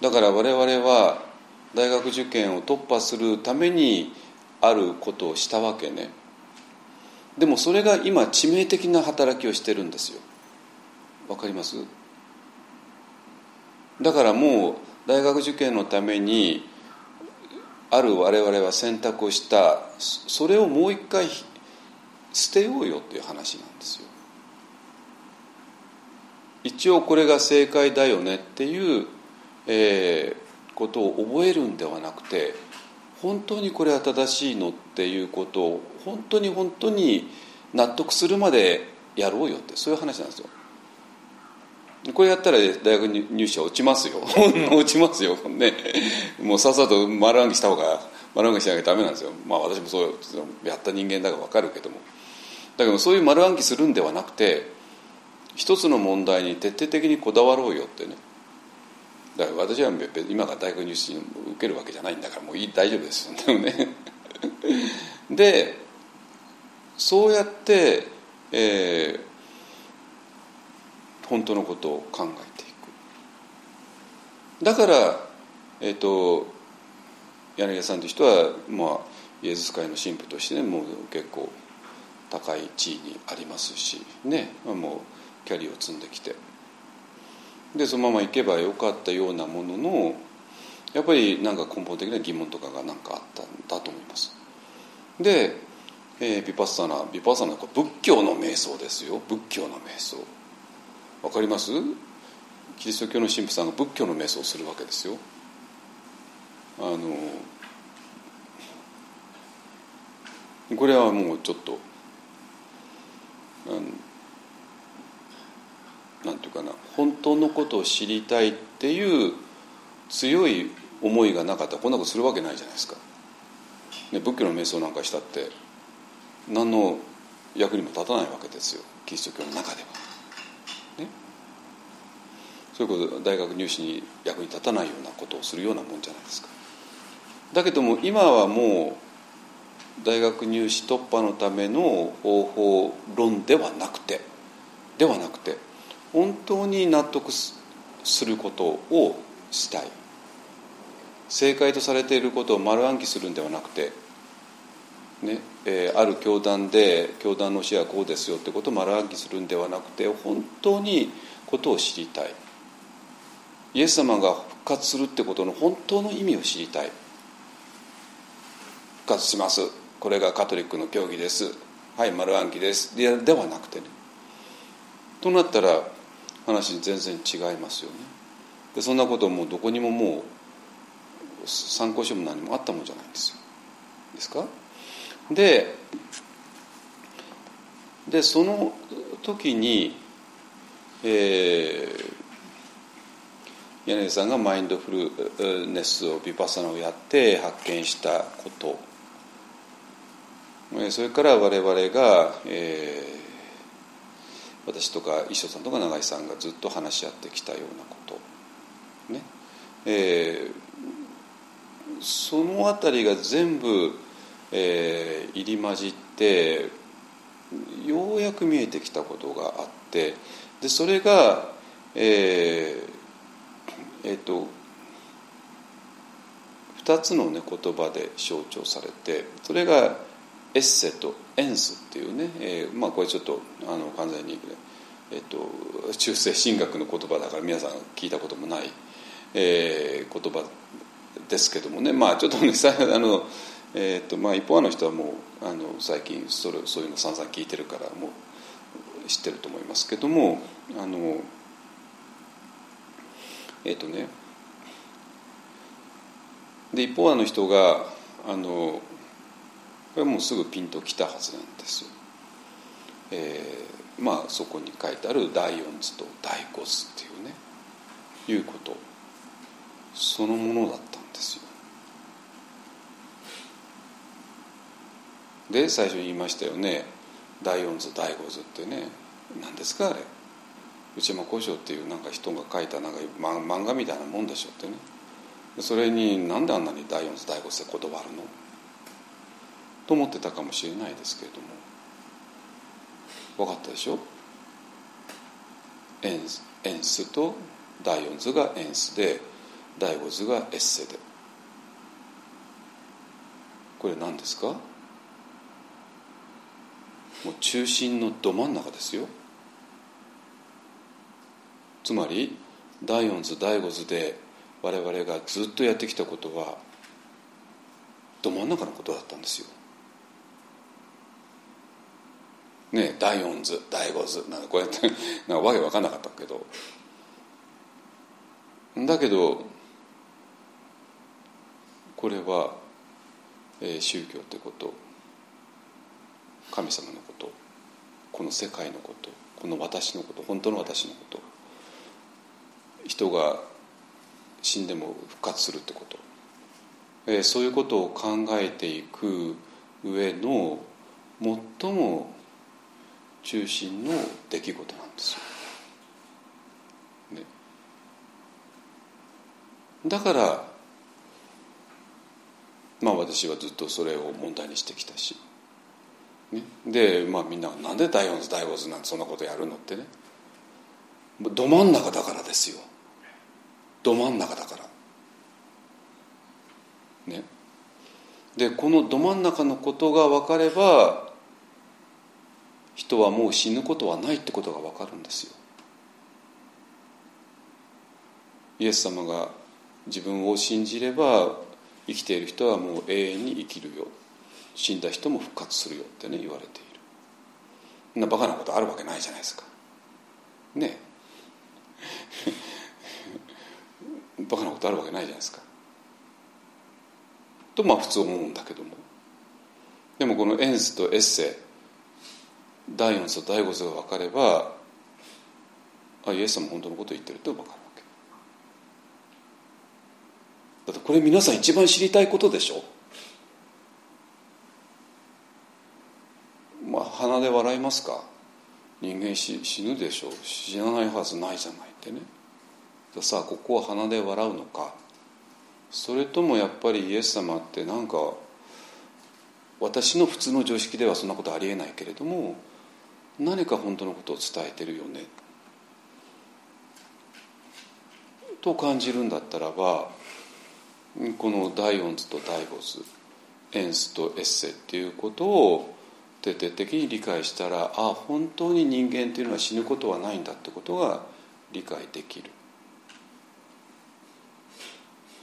Speaker 1: だから我々は大学受験を突破するためにあることをしたわけね。でもそれが今致命的な働きをしてるんですよ。わかります？だからもう大学受験のためにある我々は選択をした。それをもう一回捨てようよっていう話なんですよ。一応これが正解だよねっていう、えー、ことを覚えるんではなくて本当にこれは正しいのっていうことを本当に本当に納得するまでやろうよってそういう話なんですよ。これやったら大学入試は落ちますよ。落ちますよ。ね。もうさっさと丸暗記した方が丸暗記しなきゃダメなんですよ。まあ私もそうやった人間だから分かるけども。だけどそういう丸暗記するんではなくて一つの問題に徹底的にこだわろうよってね。だから私は今が大学入試受けるわけじゃないんだからもういい大丈夫ですよ。ね。でそうやって、えー、本当のことを考えていく。だから、えーと、柳家さんという人は、まあ、イエズス会の神父としてねもう結構高い地位にありますしねもうキャリアを積んできて。でそのまま行けばよかったようなもののやっぱりなんか根本的な疑問とかが何かあったんだと思います。でえー、ビパッサナビパッサナは仏教の瞑想ですよ。仏教の瞑想。わかります？キリスト教の神父さんが仏教の瞑想をするわけですよ。あのこれはもうちょっとなんていうかな本当のことを知りたいっていう強い思いがなかったらこんなことするわけないじゃないですか、ね、仏教の瞑想なんかしたって何の役にも立たないわけですよ。キリスト教の中では。そういうこと大学入試に役に立たないようなことをするようなもんじゃないですか。だけども今はもう大学入試突破のための方法論ではなくてではなくて本当に納得することをしたい正解とされていることを丸暗記するんではなくてねえー、ある教団で教団の教えはこうですよってことを丸暗記するんではなくて本当にことを知りたいイエス様が復活するってことの本当の意味を知りたい。復活します。これがカトリックの教義です。はい丸暗記です。でではなくてね。となったら話全然違いますよね。でそんなこともどこにももう参考書も何もあったもんじゃないんですよ。ですか？ででその時に、えー、柳さんがマインドフルネスをビパサナをやって発見したこと。それから我々が、えー、私とか一生さんとか永井さんがずっと話し合ってきたようなこと。ね。えー、その辺りが全部えー、入り混じってようやく見えてきたことがあってでそれがえー、えー、と2つの、ね、言葉で象徴されてそれがエッセとエンスっていうね、えー、まあこれちょっとあの完全に、えーと、中世神学の言葉だから皆さん聞いたこともない、えー、言葉ですけどもね。まあちょっとねあのえーとまあ、一方の人はもうあの最近それそういうの散々聞いてるからもう知ってると思いますけどもあのえっ、とね。で一方あの人があのこれはもうすぐピンときたはずなんです。よ。えー、まあそこに書いてある第四図と第五図っていうねいうこと。そのものだったんですよ。で最初に言いましたよね。第四図第五図ってね。何ですかあれ。内山古書っていうなんか人が書いたなんか漫画みたいなもんでしょってね。それになんであんなに第四図第五図って断るの？と思ってたかもしれないですけれども。分かったでしょ？エンエンスと第四図がエンスで第五図がエッセで。これ何ですか？もう中心のど真ん中ですよ。つまり第四図第五図で我々がずっとやってきたことはど真ん中のことだったんですよ。ね第四図第五図なんかこうやって なんかわけ分かんなかったけど。だけどこれは、えー、宗教ってこと神様のことこの世界のことこの私のこと本当の私のこと。人が死んでも復活するってこと、えー、そういうことを考えていく上の最も中心の出来事なんですよ。ね、だからまあ私はずっとそれを問題にしてきたし、ね、でまあみんなが「なんで第四図第五図なんてそんなことやるの?」ってね。ど真ん中だからですよ。ど真ん中だから。ね。でこのど真ん中のことが分かれば人はもう死ぬことはないってことが分かるんですよ。イエス様が自分を信じれば生きている人はもう永遠に生きるよ。死んだ人も復活するよってね言われている。そんなバカなことあるわけないじゃないですか。ね。バカなことあるわけないじゃないですか。とまあ普通思うんだけども。でもこのエンスとエッセ第4図と第5図が分かればあイエス様本当のこと言ってると分かるわけ。だってこれ皆さん一番知りたいことでしょ。まあ鼻で笑いますか。人間死ぬでしょう。死なないはずないじゃないってね。さあここは鼻で笑うのか。それともやっぱりイエス様ってなんか私の普通の常識ではそんなことありえないけれども何か本当のことを伝えてるよね。と感じるんだったらばこの第四図と第五図エンスとエッセっていうことを徹底的に理解したらあ本当に人間っていうのは死ぬことはないんだってことが理解できる。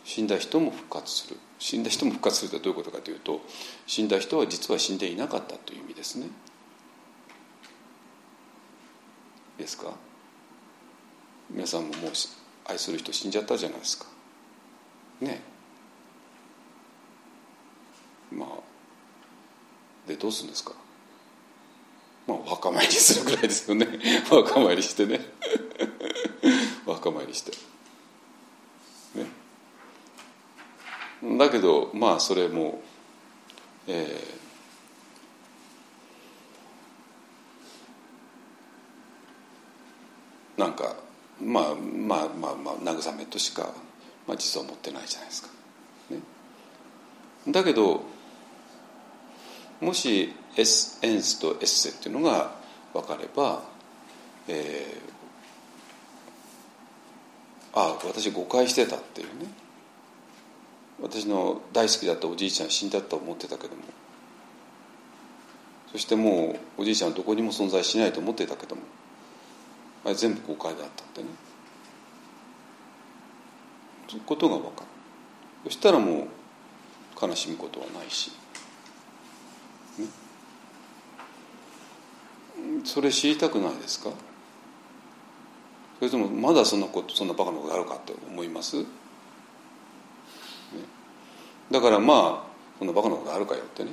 Speaker 1: 死んだ人も復活する。死んだ人も復活するってどういうことかというと死んだ人は実は死んでいなかったという意味ですね。ですか？皆さんももう愛する人死んじゃったじゃないですか。ね。まあでどうするんですか？まあお墓参りするぐらいですよね。お墓参りしてね。お墓参りして。ね。だけどまあそれもえー、なんかまあまあまあまあ慰めとしか、まあ、実は思ってないじゃないですか。ね、だけどもしエスエンスとエッセっていうのが分かれば、えー、ああ私誤解してたっていうね私の大好きだったおじいちゃん死んだと思ってたけども。そしてもうおじいちゃんはどこにも存在しないと思ってたけども。あれ全部誤解だったってね。そういうことが分かる。そしたらもう悲しむことはないし。それ知りたくないですか？それともまだそんなことそんなバカなことあるかって思います、だからまあそんなバカなことあるかよってね。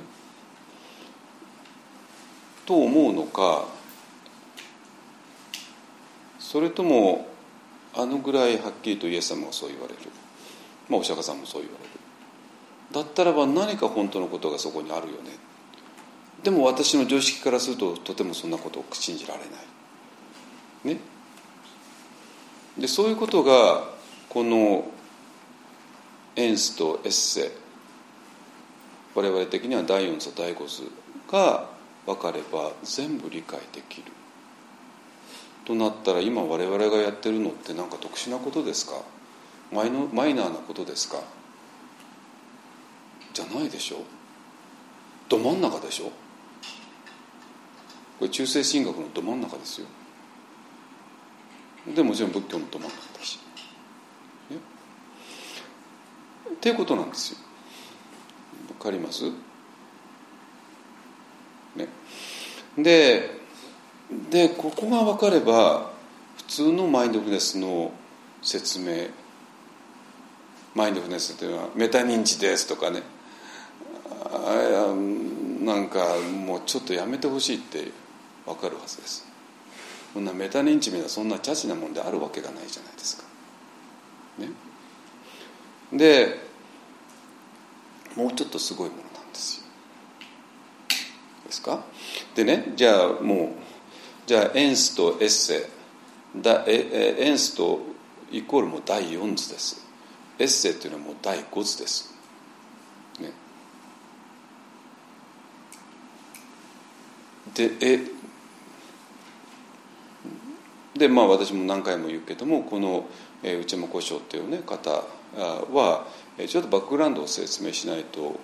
Speaker 1: と思うのかそれともあのぐらいはっきりとイエス様がそう言われる、まあ、お釈迦さんもそう言われる。だったらば何か本当のことがそこにあるよね。でも私の常識からするととてもそんなことを信じられない。ね、でそういうことがこのエンスとエッセ我々的には第四図第五図が分かれば全部理解できる。となったら今我々がやってるのって何か特殊なことですか？マイのマイナーなことですか？じゃないでしょ？ど真ん中でしょ？これ中世神学のど真ん中ですよ。でもちろん仏教のど真ん中だし、ね、っていうことなんですよ。かります？ね。ででここが分かれば普通のマインドフルネスの説明マインドフルネスというのはメタ認知ですとかね。あなんかもうちょっとやめてほしいって分かるはずです。そんなメタ認知みたいなそんなチャチなもんであるわけがないじゃないですか。ね。でもうちょっとすごいものなんですよ。ですか？でねじゃあもうじゃあエンスとエッセだえエンスとイコールも第4図です。エッセっていうのはもう第5図です。ね。でえでまあ私も何回も言うけどもこの、えー、内山古章っていう、ね、方はちょっとバックグラウンドを説明しないと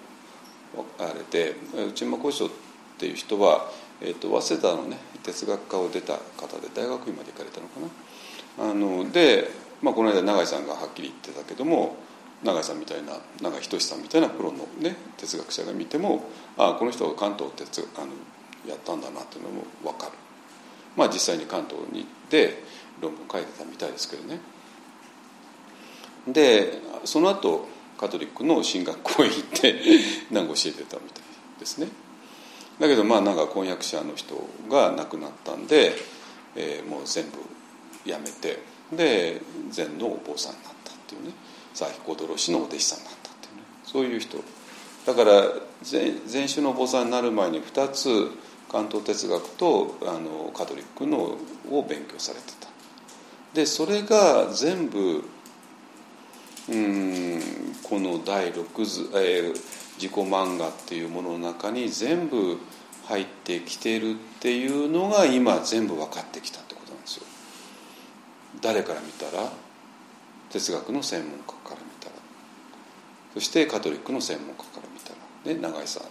Speaker 1: あれで内山古章っていう人は、えーと、早稲田のね哲学科を出た方で大学院まで行かれたのかな。あので、まあ、この間永井さんがはっきり言ってたけども永井さんみたいな永井仁さんみたいなプロの、ね、哲学者が見てもああこの人は関東哲あのやったんだなっていうのも分かる。まあ実際に関東に行って論文書いてたみたいですけどね。でその後カトリックの進学校へ行って何か教えてたみたいですね。だけどまあなんか婚約者の人が亡くなったんで、えー、もう全部やめてで禅のお坊さんになったっていうね。佐彦ド氏のお弟子さんになったっていうね。そういう人。だから禅宗のお坊さんになる前に2つ関東哲学とあのカトリックのを勉強されてた。でそれが全部うんこの第6図、えー、自己漫画っていうものの中に全部入ってきてるっていうのが今全部分かってきたってことなんですよ。誰から見たら？哲学の専門家から見たら。そしてカトリックの専門家から見たら、ね、永井さん。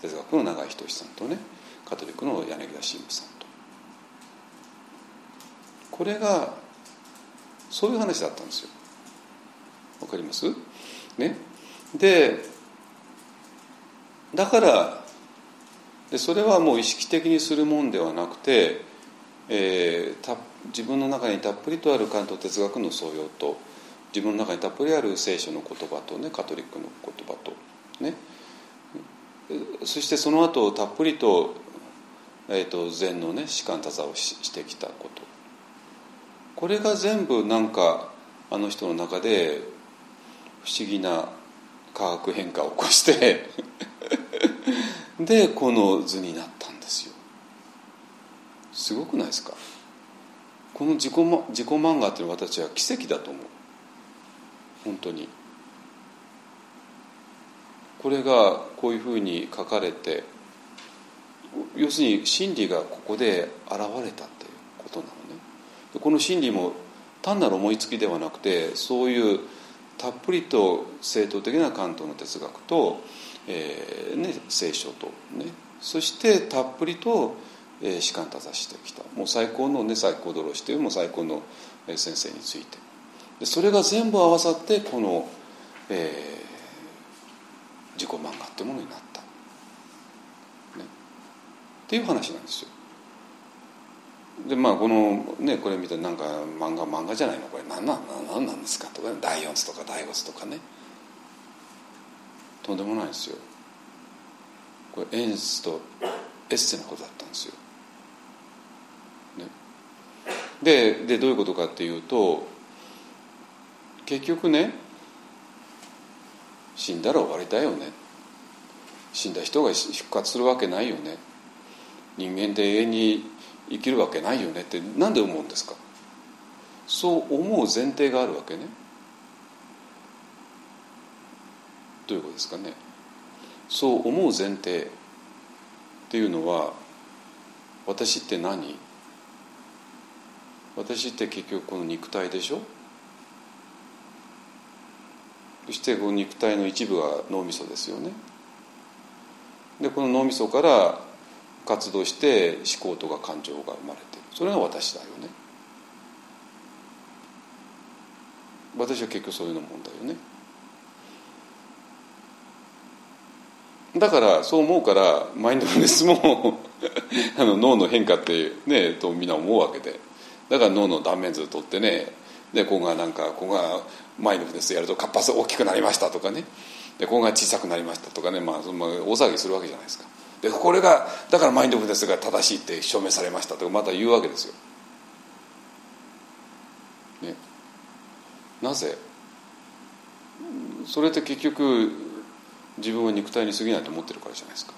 Speaker 1: 哲学の永井仁さんとね。カトリックの柳田神父さんと。これがそういう話だったんですよ。わかります？ね？でだからでそれはもう意識的にするもんではなくて、えー、た自分の中にたっぷりとある関東哲学の素養と自分の中にたっぷりある聖書の言葉とねカトリックの言葉とね？そしてその後たっぷりと,、えーと、禅のね士官多座をしてきたこと。これが全部なんかあの人の中で不思議な化学変化を起こして でこの図になったんですよ。すごくないですか？この自己自己漫画っていうのは私は奇跡だと思う。本当に。これがこういうふうに書かれて要するに真理がここで現れたっていうことなのね。この真理も単なる思いつきではなくてそういうたっぷりと正統的な関東の哲学と、えーね、聖書とねそしてたっぷりと、えー、士官多座してきた。もう最高のね最高ドロシというも最高の先生について。でそれが全部合わさってこの、えー、自己漫画ってものになった、ね、っていう話なんですよ。でまあこのねこれ見てなんか漫画漫画じゃないのこれ。何なん何なんですかとか第4図とか第5図とかね。とんでもないですよ。これ演出とエッセのことだったんですよ、ね、ででどういうことかっていうと結局ね死んだら終わりだよね。死んだ人が復活するわけないよね。人間で永遠に生きるわけないよねって何で思うんですか？そう思う前提があるわけね。どういうことですかね？そう思う前提っていうのは私って何？私って結局この肉体でしょ？そしてこの肉体の一部が脳みそですよね。でこの脳みそから活動して思考とか感情が生まれてそれが私だよね。私は結局そういうのもんだよね。だからそう思うからマインドフルネスも あの脳の変化ってねとみんな思うわけで。だから脳の断面図取ってねでここがなんかここがマインドフルネスやると活発大きくなりましたとかね。でここが小さくなりましたとかね、まあ、その大騒ぎするわけじゃないですか。でこれがだからマインドフルネスが正しいって証明されましたとかまた言うわけですよ、ね、なぜ？それって結局自分は肉体に過ぎないと思ってるからじゃないですか。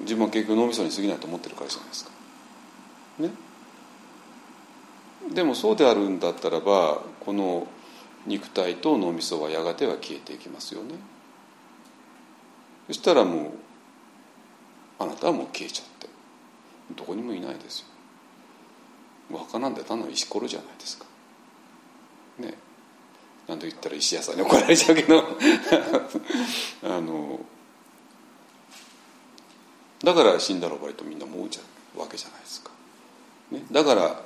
Speaker 1: 自分は結局脳みそに過ぎないと思ってるからじゃないですか。ね。でもそうであるんだったらばこの肉体と脳みそはやがては消えていきますよね。そしたらもうあなたはもう消えちゃって。どこにもいないですよ。お墓なんて単なる石ころじゃないですか。ね。何と言ったら石屋さんに怒られちゃうけど。あのだから死んだら終わりとみんな思うじゃうわけじゃないですか、ね、だから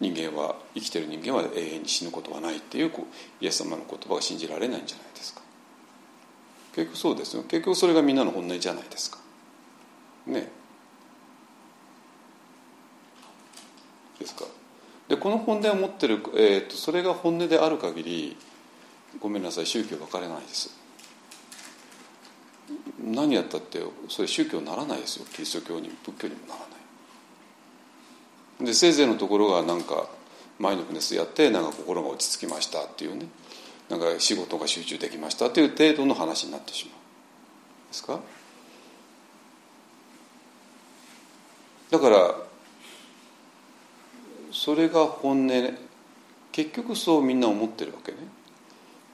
Speaker 1: 人間は生きてる人間は永遠に死ぬことはないっていうイエス様の言葉が信じられないんじゃないですか。結局そうですよ。結局それがみんなの本音じゃないですか。ねですか。でこの本音を持ってる、えーと、それが本音である限りごめんなさい宗教分かれないです。何やったってそれ宗教にならないですよ。キリスト教に仏教にもならない。でせいぜいのところがなんかマインドフルネスやってなんか心が落ち着きましたっていうね。なんか仕事が集中できましたっていう程度の話になってしまう。ですか？だからそれが本音結局そうみんな思ってるわけね。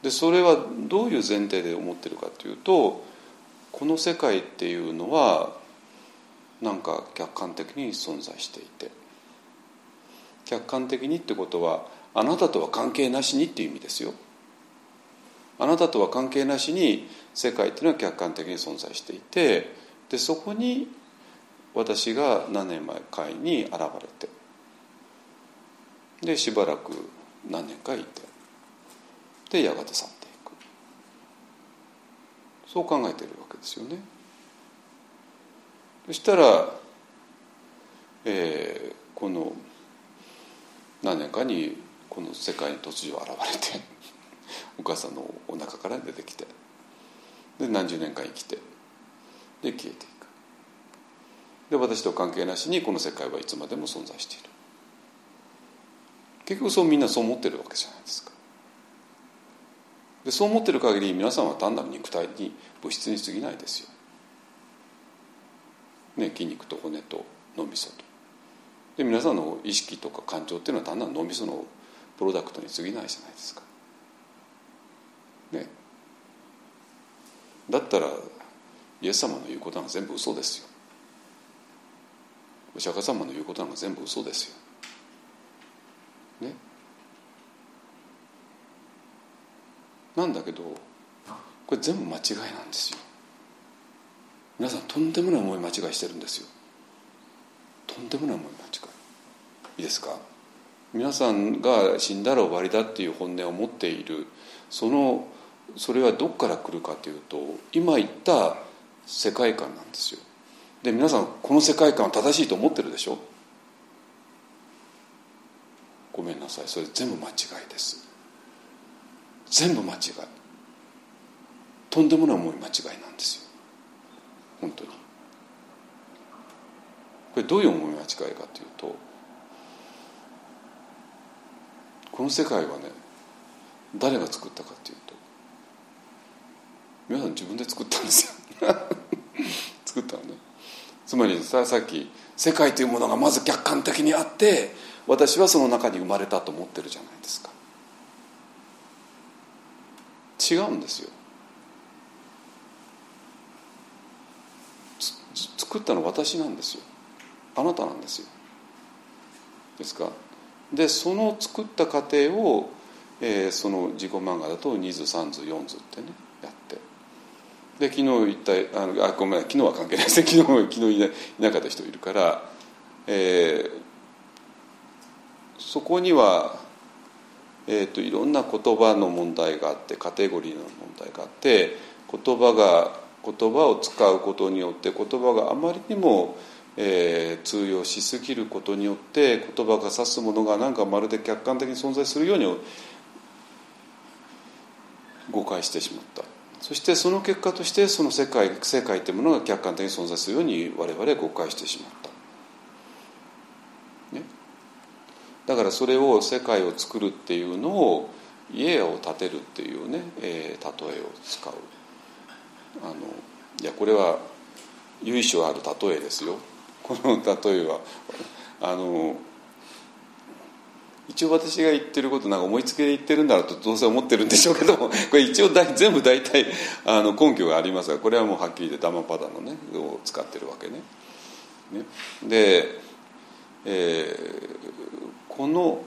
Speaker 1: でそれはどういう前提で思ってるかというとこの世界っていうのはなんか客観的に存在していて。客観的にってことはあなたとは関係なしにっていう意味ですよ。あなたとは関係なしに世界っていうのは客観的に存在していてでそこに私が何年前かに現れてでしばらく何年かいてでやがて去っていく。そう考えてるわけですよね。そしたら、えー、この何年かにこの世界に突如現れてお母さんのお腹から出てきて。で何十年間生きて。で消えていく。で私と関係なしにこの世界はいつまでも存在している。結局そうみんなそう思ってるわけじゃないですか。でそう思ってる限り皆さんは単なる肉体に物質に過ぎないですよ、ね、筋肉と骨と脳みそと。で皆さんの意識とか感情っていうのは単なる脳みそのプロダクトに過ぎないじゃないですか。ね。だったらイエス様の言うことは全部嘘ですよ。お釈迦様の言うことなんか全部嘘ですよ。ね。なんだけどこれ全部間違いなんですよ。皆さんとんでもない思い間違いしてるんですよ。とんでもない思い間違い。いいですか？皆さんが死んだら終わりだっていう本音を持っているそのそれはどこから来るかというと今言った世界観なんですよ。で皆さんこの世界観は正しいと思ってるでしょ？ごめんなさい。それ全部間違いです。全部間違い。とんでもない重い間違いなんですよ。本当に。これどういう重い間違いかというとこの世界はね誰が作ったかというと皆さん自分で作ったんですよ。作ったのね。つまりささっき世界というものがまず客観的にあって私はその中に生まれたと思ってるじゃないですか。違うんですよ。作ったの私なんですよ。あなたなんですよ。ですか？でその作った過程を、えー、その自己漫画だと2図3図4図ってねやって。で昨日一体あのあごめん昨日は関係ないですね。昨日昨日いなかった人いるから、えー、そこには、えーと、いろんな言葉の問題があってカテゴリーの問題があって言葉が言葉を使うことによって言葉があまりにも、えー、通用しすぎることによって言葉が指すものがなんかまるで客観的に存在するように誤解してしまった。そしてその結果としてその世界世界というものが客観的に存在するように我々は誤解してしまった、ね、だからそれを世界を作るっていうのを家を建てるっていうね、えー、例えを使う。あのいやこれは由緒ある例えですよ。この例えはあの一応私が言ってることなんか思いつきで言ってるんだろうとどうせ思ってるんでしょうけども これ一応だ全部大体あの根拠がありますがこれはもうはっきり言ってダマパダのねを使ってるわけね。ねで、えー、この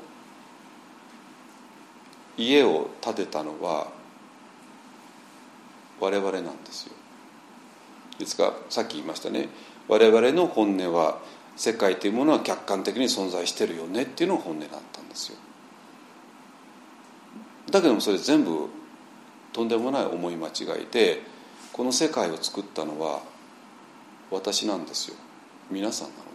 Speaker 1: 家を建てたのは我々なんですよ。ですかさっき言いましたね我々の本音は世界というものは客観的に存在してるよねっていうのが本音だったんですよ。だけどもそれ全部とんでもない思い間違いでこの世界を作ったのは私なんですよ皆さんなのね。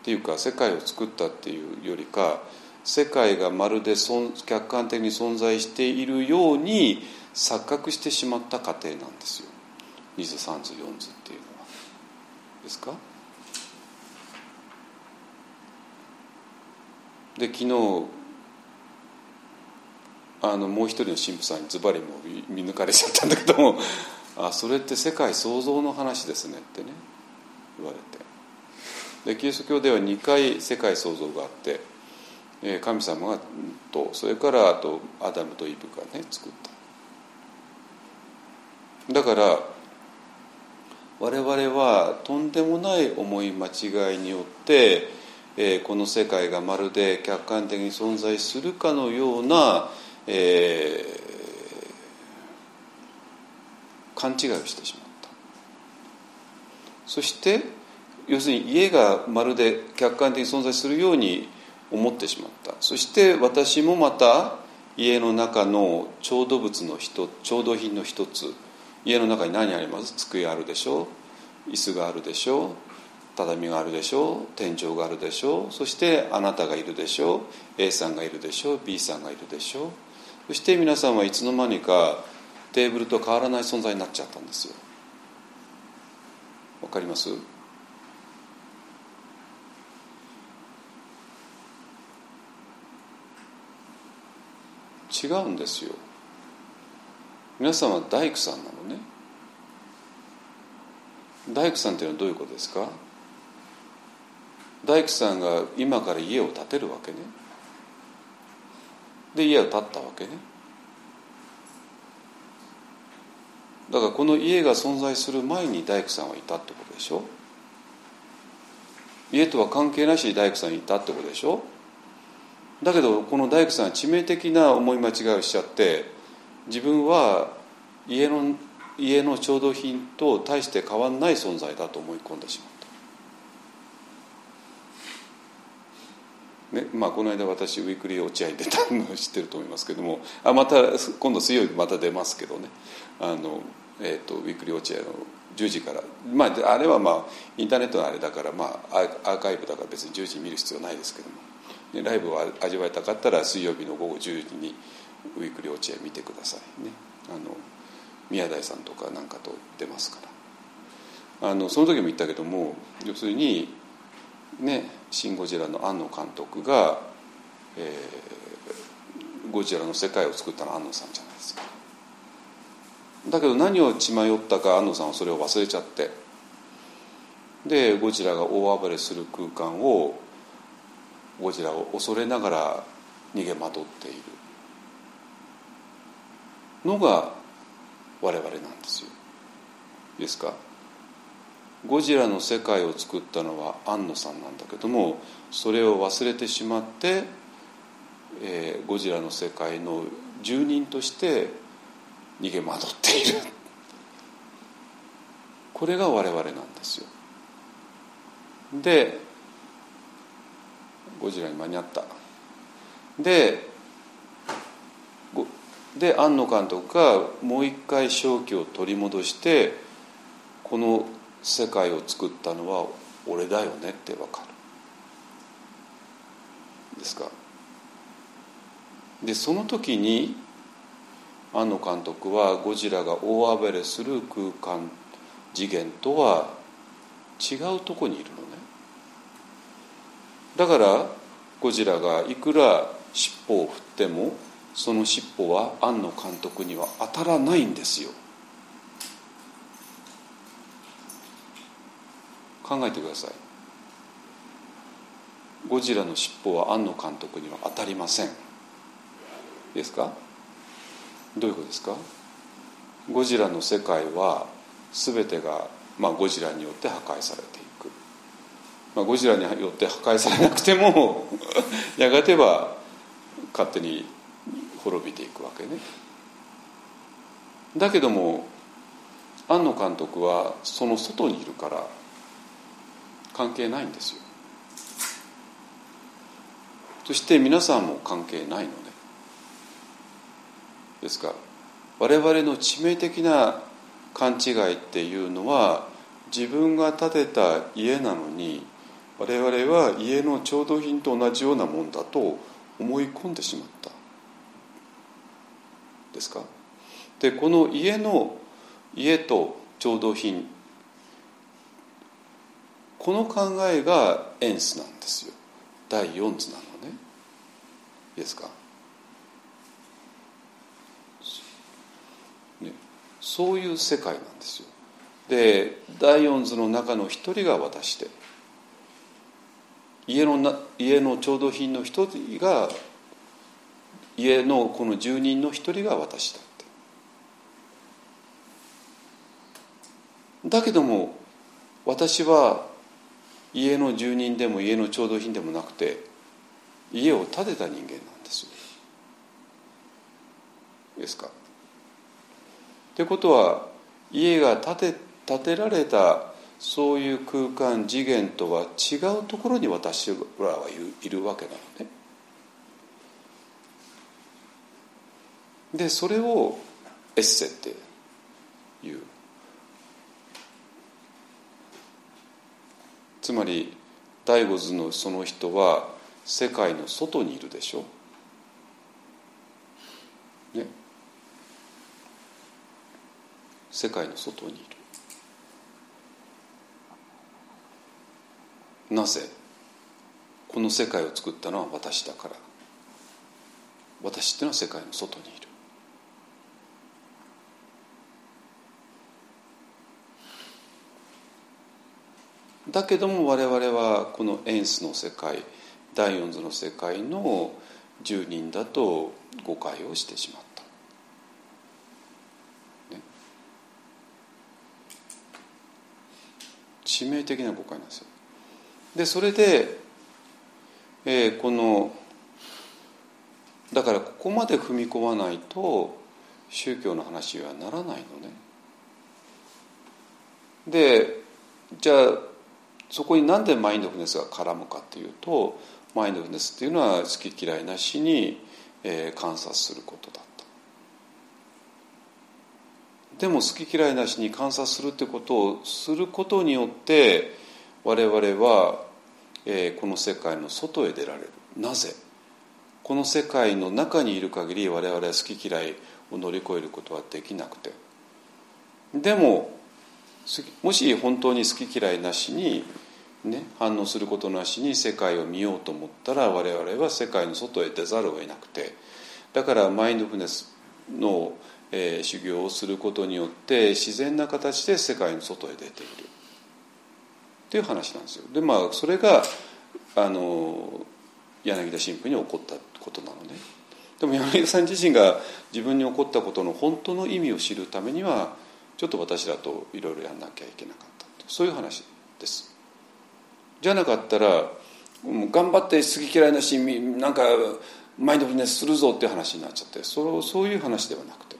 Speaker 1: っていうか世界を作ったっていうよりか世界がまるで客観的に存在しているように錯覚してしまった過程なんですよ二図三図四図っていうのは。ですか？で昨日あのもう一人の神父さんにズバリも見抜かれちゃったんだけども「あそれって世界創造の話ですね」ってね言われて。でキリスト教では2回世界創造があって神様がとそれからあとアダムとイブがね作った。だから我々はとんでもない思い間違いによって、えー、この世界がまるで客観的に存在するかのような、えー、勘違いをしてしまった。そして要するに家がまるで客観的に存在するように思ってしまった。そして私もまた家の中の調度物の一調度品の一つ家の中に何あります？机あるでしょ？椅子があるでしょ？畳があるでしょう天井があるでしょうそしてあなたがいるでしょう A さんがいるでしょう B さんがいるでしょう。そして皆さんはいつの間にかテーブルと変わらない存在になっちゃったんですよ。わかります？違うんですよ。皆さんは大工さんなのね。大工さんっていうのはどういうことですか？大工さんが今から家を建てるわけね。で家を建ったわけね。だからこの家が存在する前に大工さんはいたってことでしょ？家とは関係なしに大工さんいたってことでしょ？だけどこの大工さんは致命的な思い間違いをしちゃって自分は家の家の調度品と大して変わらない存在だと思い込んでしまっねまあ、この間私ウィークリー落合に出たのを知ってると思いますけどもあまた今度水曜日また出ますけどね。あの、えーと、ウィークリー落合の10時から、まあ、あれはまあインターネットのあれだから、まあ、アーカイブだから別に10時に見る必要ないですけども。ねライブを味わいたかったら水曜日の午後10時にウィークリー落合見てくださいね。あの宮台さんとかなんかと出ますから。あのその時も言ったけども要するにね「シン・ゴジラ」の庵野監督が、えー、ゴジラの世界を作ったのは庵野さんじゃないですか。だけど何を血迷ったか庵野さんはそれを忘れちゃって。でゴジラが大暴れする空間をゴジラを恐れながら逃げ惑っている。のが我々なんですよ。いいですか？ゴジラの世界を作ったのは庵野さんなんだけどもそれを忘れてしまって、えー、ゴジラの世界の住人として逃げ惑っている。これが我々なんですよ。でゴジラに間に合った。でで庵野監督がもう一回正気を取り戻してこの世界を作ったのは俺だよねって分かる。ですか？でその時に庵野監督はゴジラが大暴れする空間次元とは違うとこにいるのね。だからゴジラがいくら尻尾を振ってもその尻尾は庵野監督には当たらないんですよ。考えてください。ゴジラの尻尾は庵野監督には当たりません。ですか？どういうことですか？ゴジラの世界は全てが、まあ、ゴジラによって破壊されていく、まあ、ゴジラによって破壊されなくても やがては勝手に滅びていくわけね。だけども庵野監督はその外にいるから関係ないんですよ。そして皆さんも関係ないのねですから我々の致命的な勘違いっていうのは自分が建てた家なのに我々は家の調度品と同じようなもんだと思い込んでしまった。ですか？でこの家の家と調度品この考えがエンスなんですよ。第四図なのね。いいですか、ね、そういう世界なんですよ。で第四図の中の一人が私で。家のな家の調度品の一人が家のこの住人の一人が私だって。だけども私は家の住人でも家の調度品でもなくて家を建てた人間なんですよ。ですか。ってことは家が建て建てられたそういう空間次元とは違うところに私らはいるわけなのね。でそれをエッセっていうつまり第五図のその人は世界の外にいるでしょ？ね。世界の外にいる。なぜ？この世界を作ったのは私だから。私っていうのは世界の外にいる。だけども我々はこのエンスの世界第四図の世界の住人だと誤解をしてしまった。ね、致命的な誤解なんですよ。でそれで、えー、このだからここまで踏み込まないと宗教の話にはならないのね。でじゃあそこになんでマインドフルネスが絡むかっていうとマインドフルネスっていうのは好き嫌いなしに、えー、観察することだった。でも好き嫌いなしに観察するってことをすることによって我々は、えー、この世界の外へ出られる。なぜ？この世界の中にいる限り我々は好き嫌いを乗り越えることはできなくて。でももし本当に好き嫌いなしに、ね、反応することなしに世界を見ようと思ったら我々は世界の外へ出ざるを得なくてだからマインドフネスの、えー、修行をすることによって自然な形で世界の外へ出ているっていう話なんですよ。でまあそれがあの柳田神父に起こったことなのね。でも柳田さん自身が自分に起こったことの本当の意味を知るためにはちょっと私らといろいろやんなきゃいけなかったそういう話ですじゃなかったら頑張って好き嫌いなしなんかマインドフルネスするぞっていう話になっちゃってそそういう話ではなくて。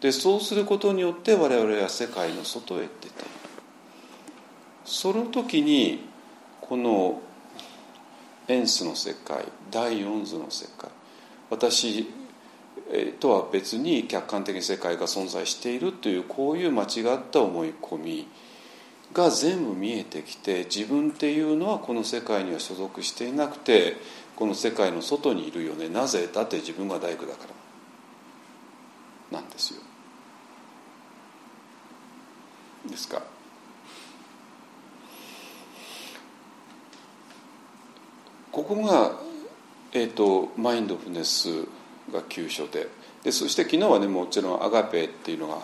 Speaker 1: でそうすることによって我々は世界の外へ出ているその時にこのエンスの世界第四図の世界私とは別に客観的世界が存在しているというこういう間違った思い込みが全部見えてきて自分っていうのはこの世界には所属していなくてこの世界の外にいるよねなぜだって自分が大工だからなんですよ。ですか。ここが、えーと、マインドフネスが急所ででそして昨日はねもちろんアガペっていうのが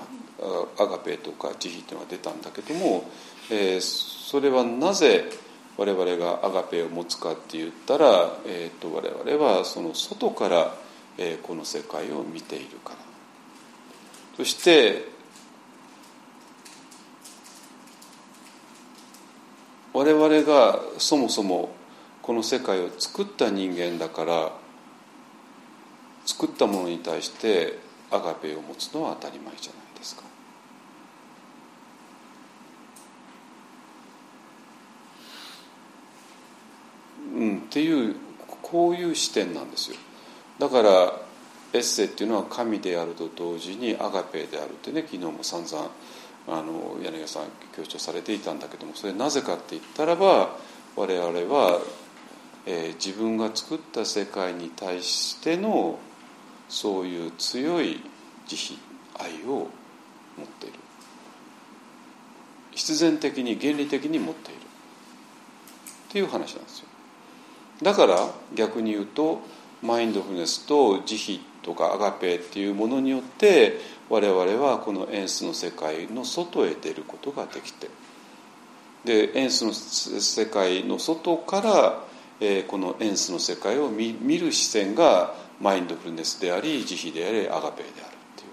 Speaker 1: アガペとか慈悲っていうのが出たんだけども、えー、それはなぜ我々がアガペを持つかって言ったら、えーと、我々はその外から、えー、この世界を見ているからそして我々がそもそもこの世界を作った人間だから作ったものに対してアガペを持つのは当たり前じゃないですか。うん、っていうこういう視点なんですよ。だからエッセっていうのは神であると同時にアガペであるってね昨日も散々あの柳家さん強調されていたんだけどもそれなぜかって言ったらば我々は、えー、自分が作った世界に対してのそういう強い慈悲愛を持っている。必然的に原理的に持っている。っていう話なんですよ。だから逆に言うとマインドフルネスと慈悲とかアガペっていうものによって我々はこのエンスの世界の外へ出ることができてでエンスの世界の外から、えー、このエンスの世界を見見る視線がマインドフルネスであり慈悲でありアガペであるってい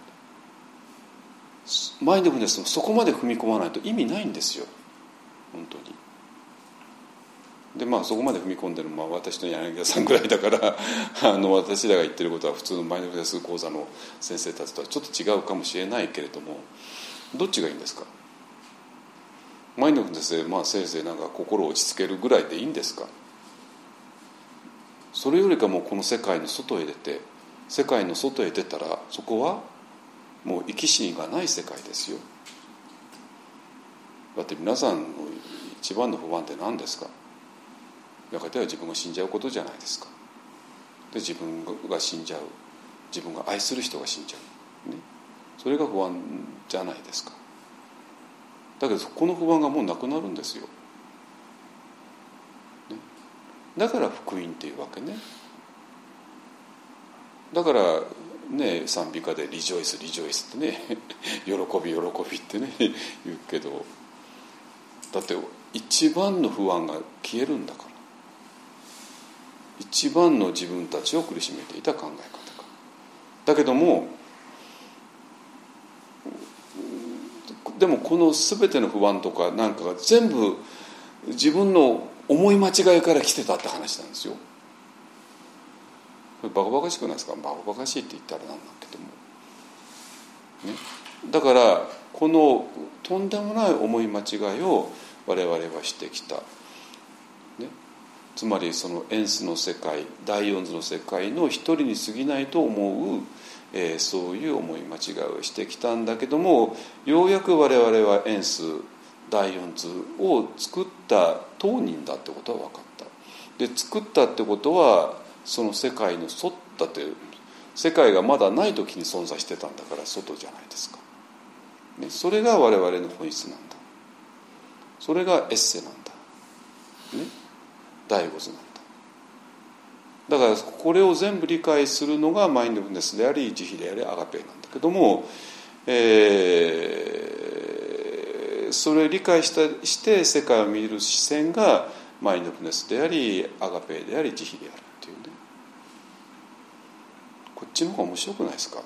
Speaker 1: うマインドフルネスもそこまで踏み込まないと意味ないんですよ本当に。でまあそこまで踏み込んでるのは私と柳田さんぐらいだから あの私らが言ってることは普通のマインドフルネス講座の先生たちとはちょっと違うかもしれないけれどもどっちがいいんですか？マインドフルネスでまあせいぜいなんか心を落ち着けるぐらいでいいんですか？それよりかもこの世界の外へ出て世界の外へ出たらそこはもう生き死にがない世界ですよ。だって皆さんの一番の不安って何ですか？やがては自分が死んじゃうことじゃないですか。で自分が死んじゃう。自分が愛する人が死んじゃう、ね、それが不安じゃないですか。だけどこの不安がもうなくなるんですよ、ね、だから福音っていうわけね。だからね賛美歌で「リジョイスリジョイス」ってね「喜 び喜び」ってね言うけど。だって一番の不安が消えるんだから。一番の自分たちを苦しめていた考え方か。だけどもでもこの全ての不安とかなんかが全部自分の思い間違いから来てたって話なんですよ。これバカバカしくないですか？バカバカしいって言ったらなんだけども、ね、だからこのとんでもない思い間違いを我々はしてきた。つまりそのエンスの世界第四図の世界の一人に過ぎないと思う、えー、そういう思い間違いをしてきたんだけどもようやく我々はエンス第四図を作った当人だってことは分かった。で作ったってことはその世界の外だって世界がまだない時に存在してたんだから外じゃないですか。ね、それが我々の本質なんだ。それがエッセなんだ。第五図なんだ。だからこれを全部理解するのがマインドフルネスであり慈悲でありアガペなんだけども、えー、それを理解したして世界を見る視線がマインドフルネスでありアガペであり慈悲であるっていうね。こっちの方が面白くないですか？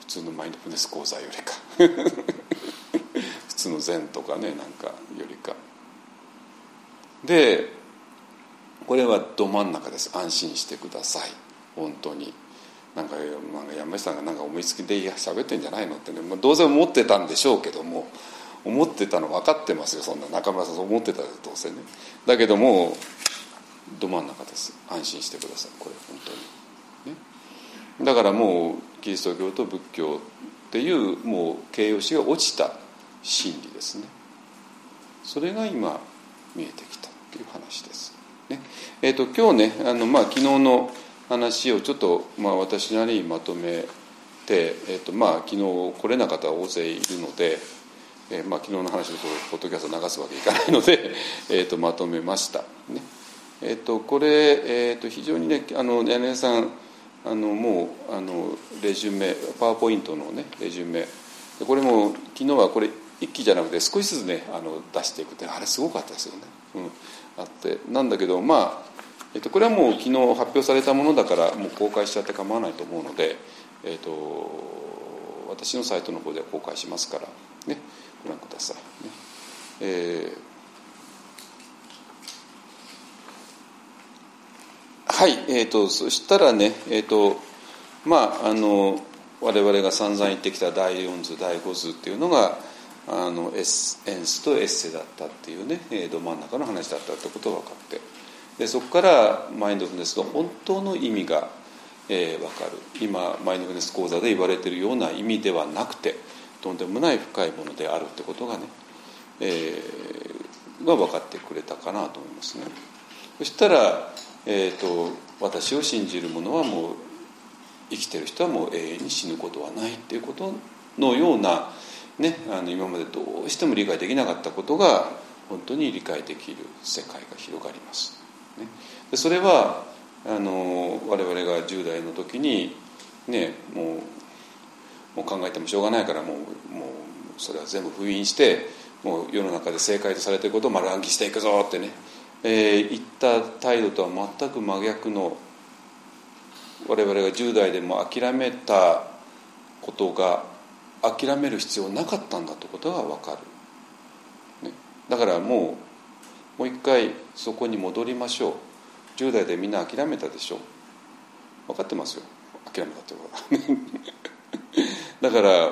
Speaker 1: 普通のマインドフルネス講座よりか。普通の禅とかねなんかよりか。でこれはど真ん中です。安心してください。本当に。なんかなんか山下さんがなんか思いつきで喋ってんじゃないのってね、まあ、どうせ思ってたんでしょうけども思ってたの分かってますよ。そんな中村さん思ってたらどうせね。だけどもど真ん中です。安心してください。これ本当に。ね。だからもうキリスト教と仏教っていうもう形容詞が落ちた真理ですね。それが今見えてきたという話です、えーと、今日ねあの、まあ、昨日の話をちょっと、まあ、私なりにまとめて、えーとまあ、昨日来れなかった大勢いるので、えーまあ、昨日の話をポッドキャスト流すわけいかないので、えーと、まとめました。ね。えーと、これ、えーと、非常にねあの柳さんあのもうあのレジュメパワーポイントのねレジュメ。これも昨日はこれ一気じゃなくて少しずつねあの出していくってあれすごかったですよね、うん、あってなんだけどまあ、えっと、これはもう昨日発表されたものだからもう公開しちゃって構わないと思うので、えっと、私のサイトの方では公開しますからねご覧ください、ね。えー、はいえーと、そしたらねえっ、ー、とまああの我々が散々言ってきた第4図第5図っていうのがあのエスエンスとエッセだったっていうねど真ん中の話だったってことが分かって。でそこからマインドフルネスの本当の意味が、えー、分かる今マインドフルネス講座で言われているような意味ではなくてとんでもない深いものであるってことがね、えー、が分かってくれたかなと思いますね。そしたら、えーと、私を信じる者はもう生きてる人はもう永遠に死ぬことはないっていうことのようなね、あの今までどうしても理解できなかったことが本当に理解できる世界が広がります。ね、でそれはあの我々が10代の時に、ね、もうもう考えてもしょうがないからもうもうそれは全部封印してもう世の中で正解とされてることを丸暗記していくぞってね、えー、言った態度とは全く真逆の我々が10代でも諦めたことが諦める必要なかったんだということが分かる、ね、だからもうもう一回そこに戻りましょう。10代でみんな諦めたでしょ分かってますよ。諦めたってことは。だから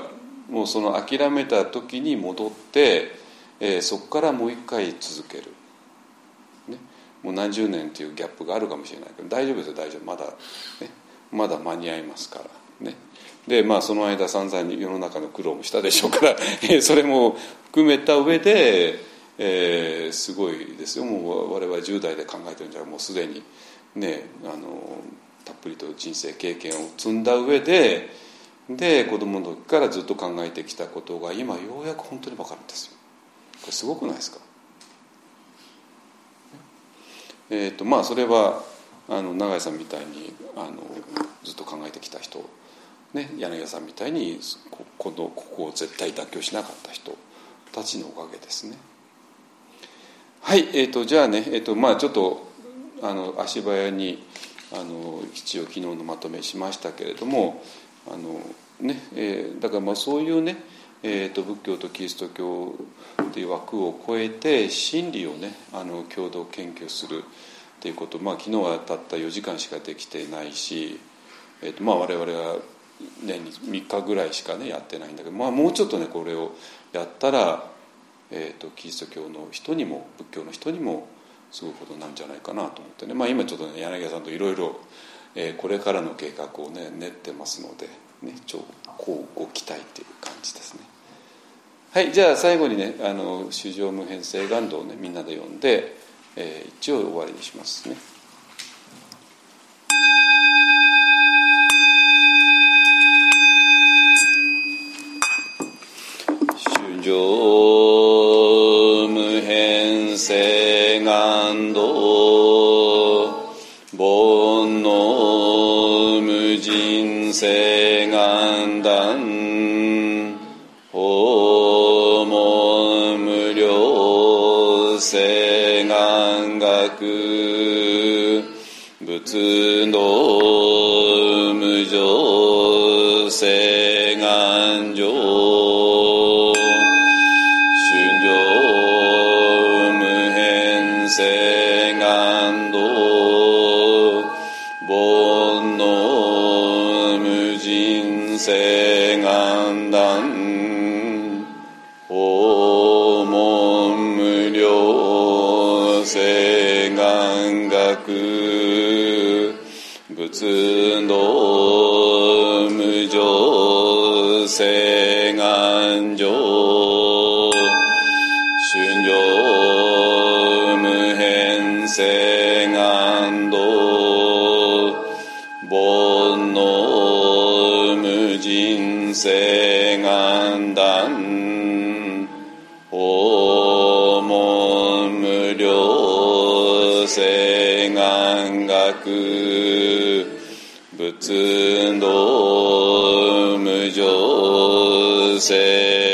Speaker 1: もうその諦めた時に戻って、えー、そこからもう一回続ける、ね、もう何十年っていうギャップがあるかもしれないけど大丈夫ですよ大丈夫。まだ、ね、まだ間に合いますから。ね。でまあその間散々に世の中の苦労もしたでしょうから それも含めた上で、えー、すごいですよ。もう我々10代で考えてるんじゃもうすでにねあのたっぷりと人生経験を積んだ上でで子供の時からずっと考えてきたことが今ようやく本当に分かるんですよ。これすごくないですか？えっ、ー、とまあそれはあの永井さんみたいにあのずっと考えてきた人ね、柳家さんみたいにこのここを絶対妥協しなかった人たちのおかげですね。はい、えーと、じゃあね、えーとまあ、ちょっとあの足早にあの一応昨日のまとめしましたけれどもあの、ねえー、だからまあそういうね、えーと、仏教とキリスト教という枠を超えて真理をねあの共同研究するっていうこと、まあ、昨日はたった4時間しかできてないし、えーとまあ、我々は年に3日ぐらいしかねやってないんだけど、まあ、もうちょっとねこれをやったら、えーと、キリスト教の人にも仏教の人にもすごいことなんじゃないかなと思ってね、まあ、今ちょっとね柳家さんといろいろこれからの計画をね練ってますので、ね、超こうご期待っていう感じですね。はいじゃあ最後にね「あの主情無変性願道」をねみんなで読んで、えー、一応終わりにしますね。上性願道煩悩無人性願断訪問無料性願学仏道無常性願学仏道聖願上。春上無変聖願道煩悩無人聖願断。訪問無量聖願学。仏道無常性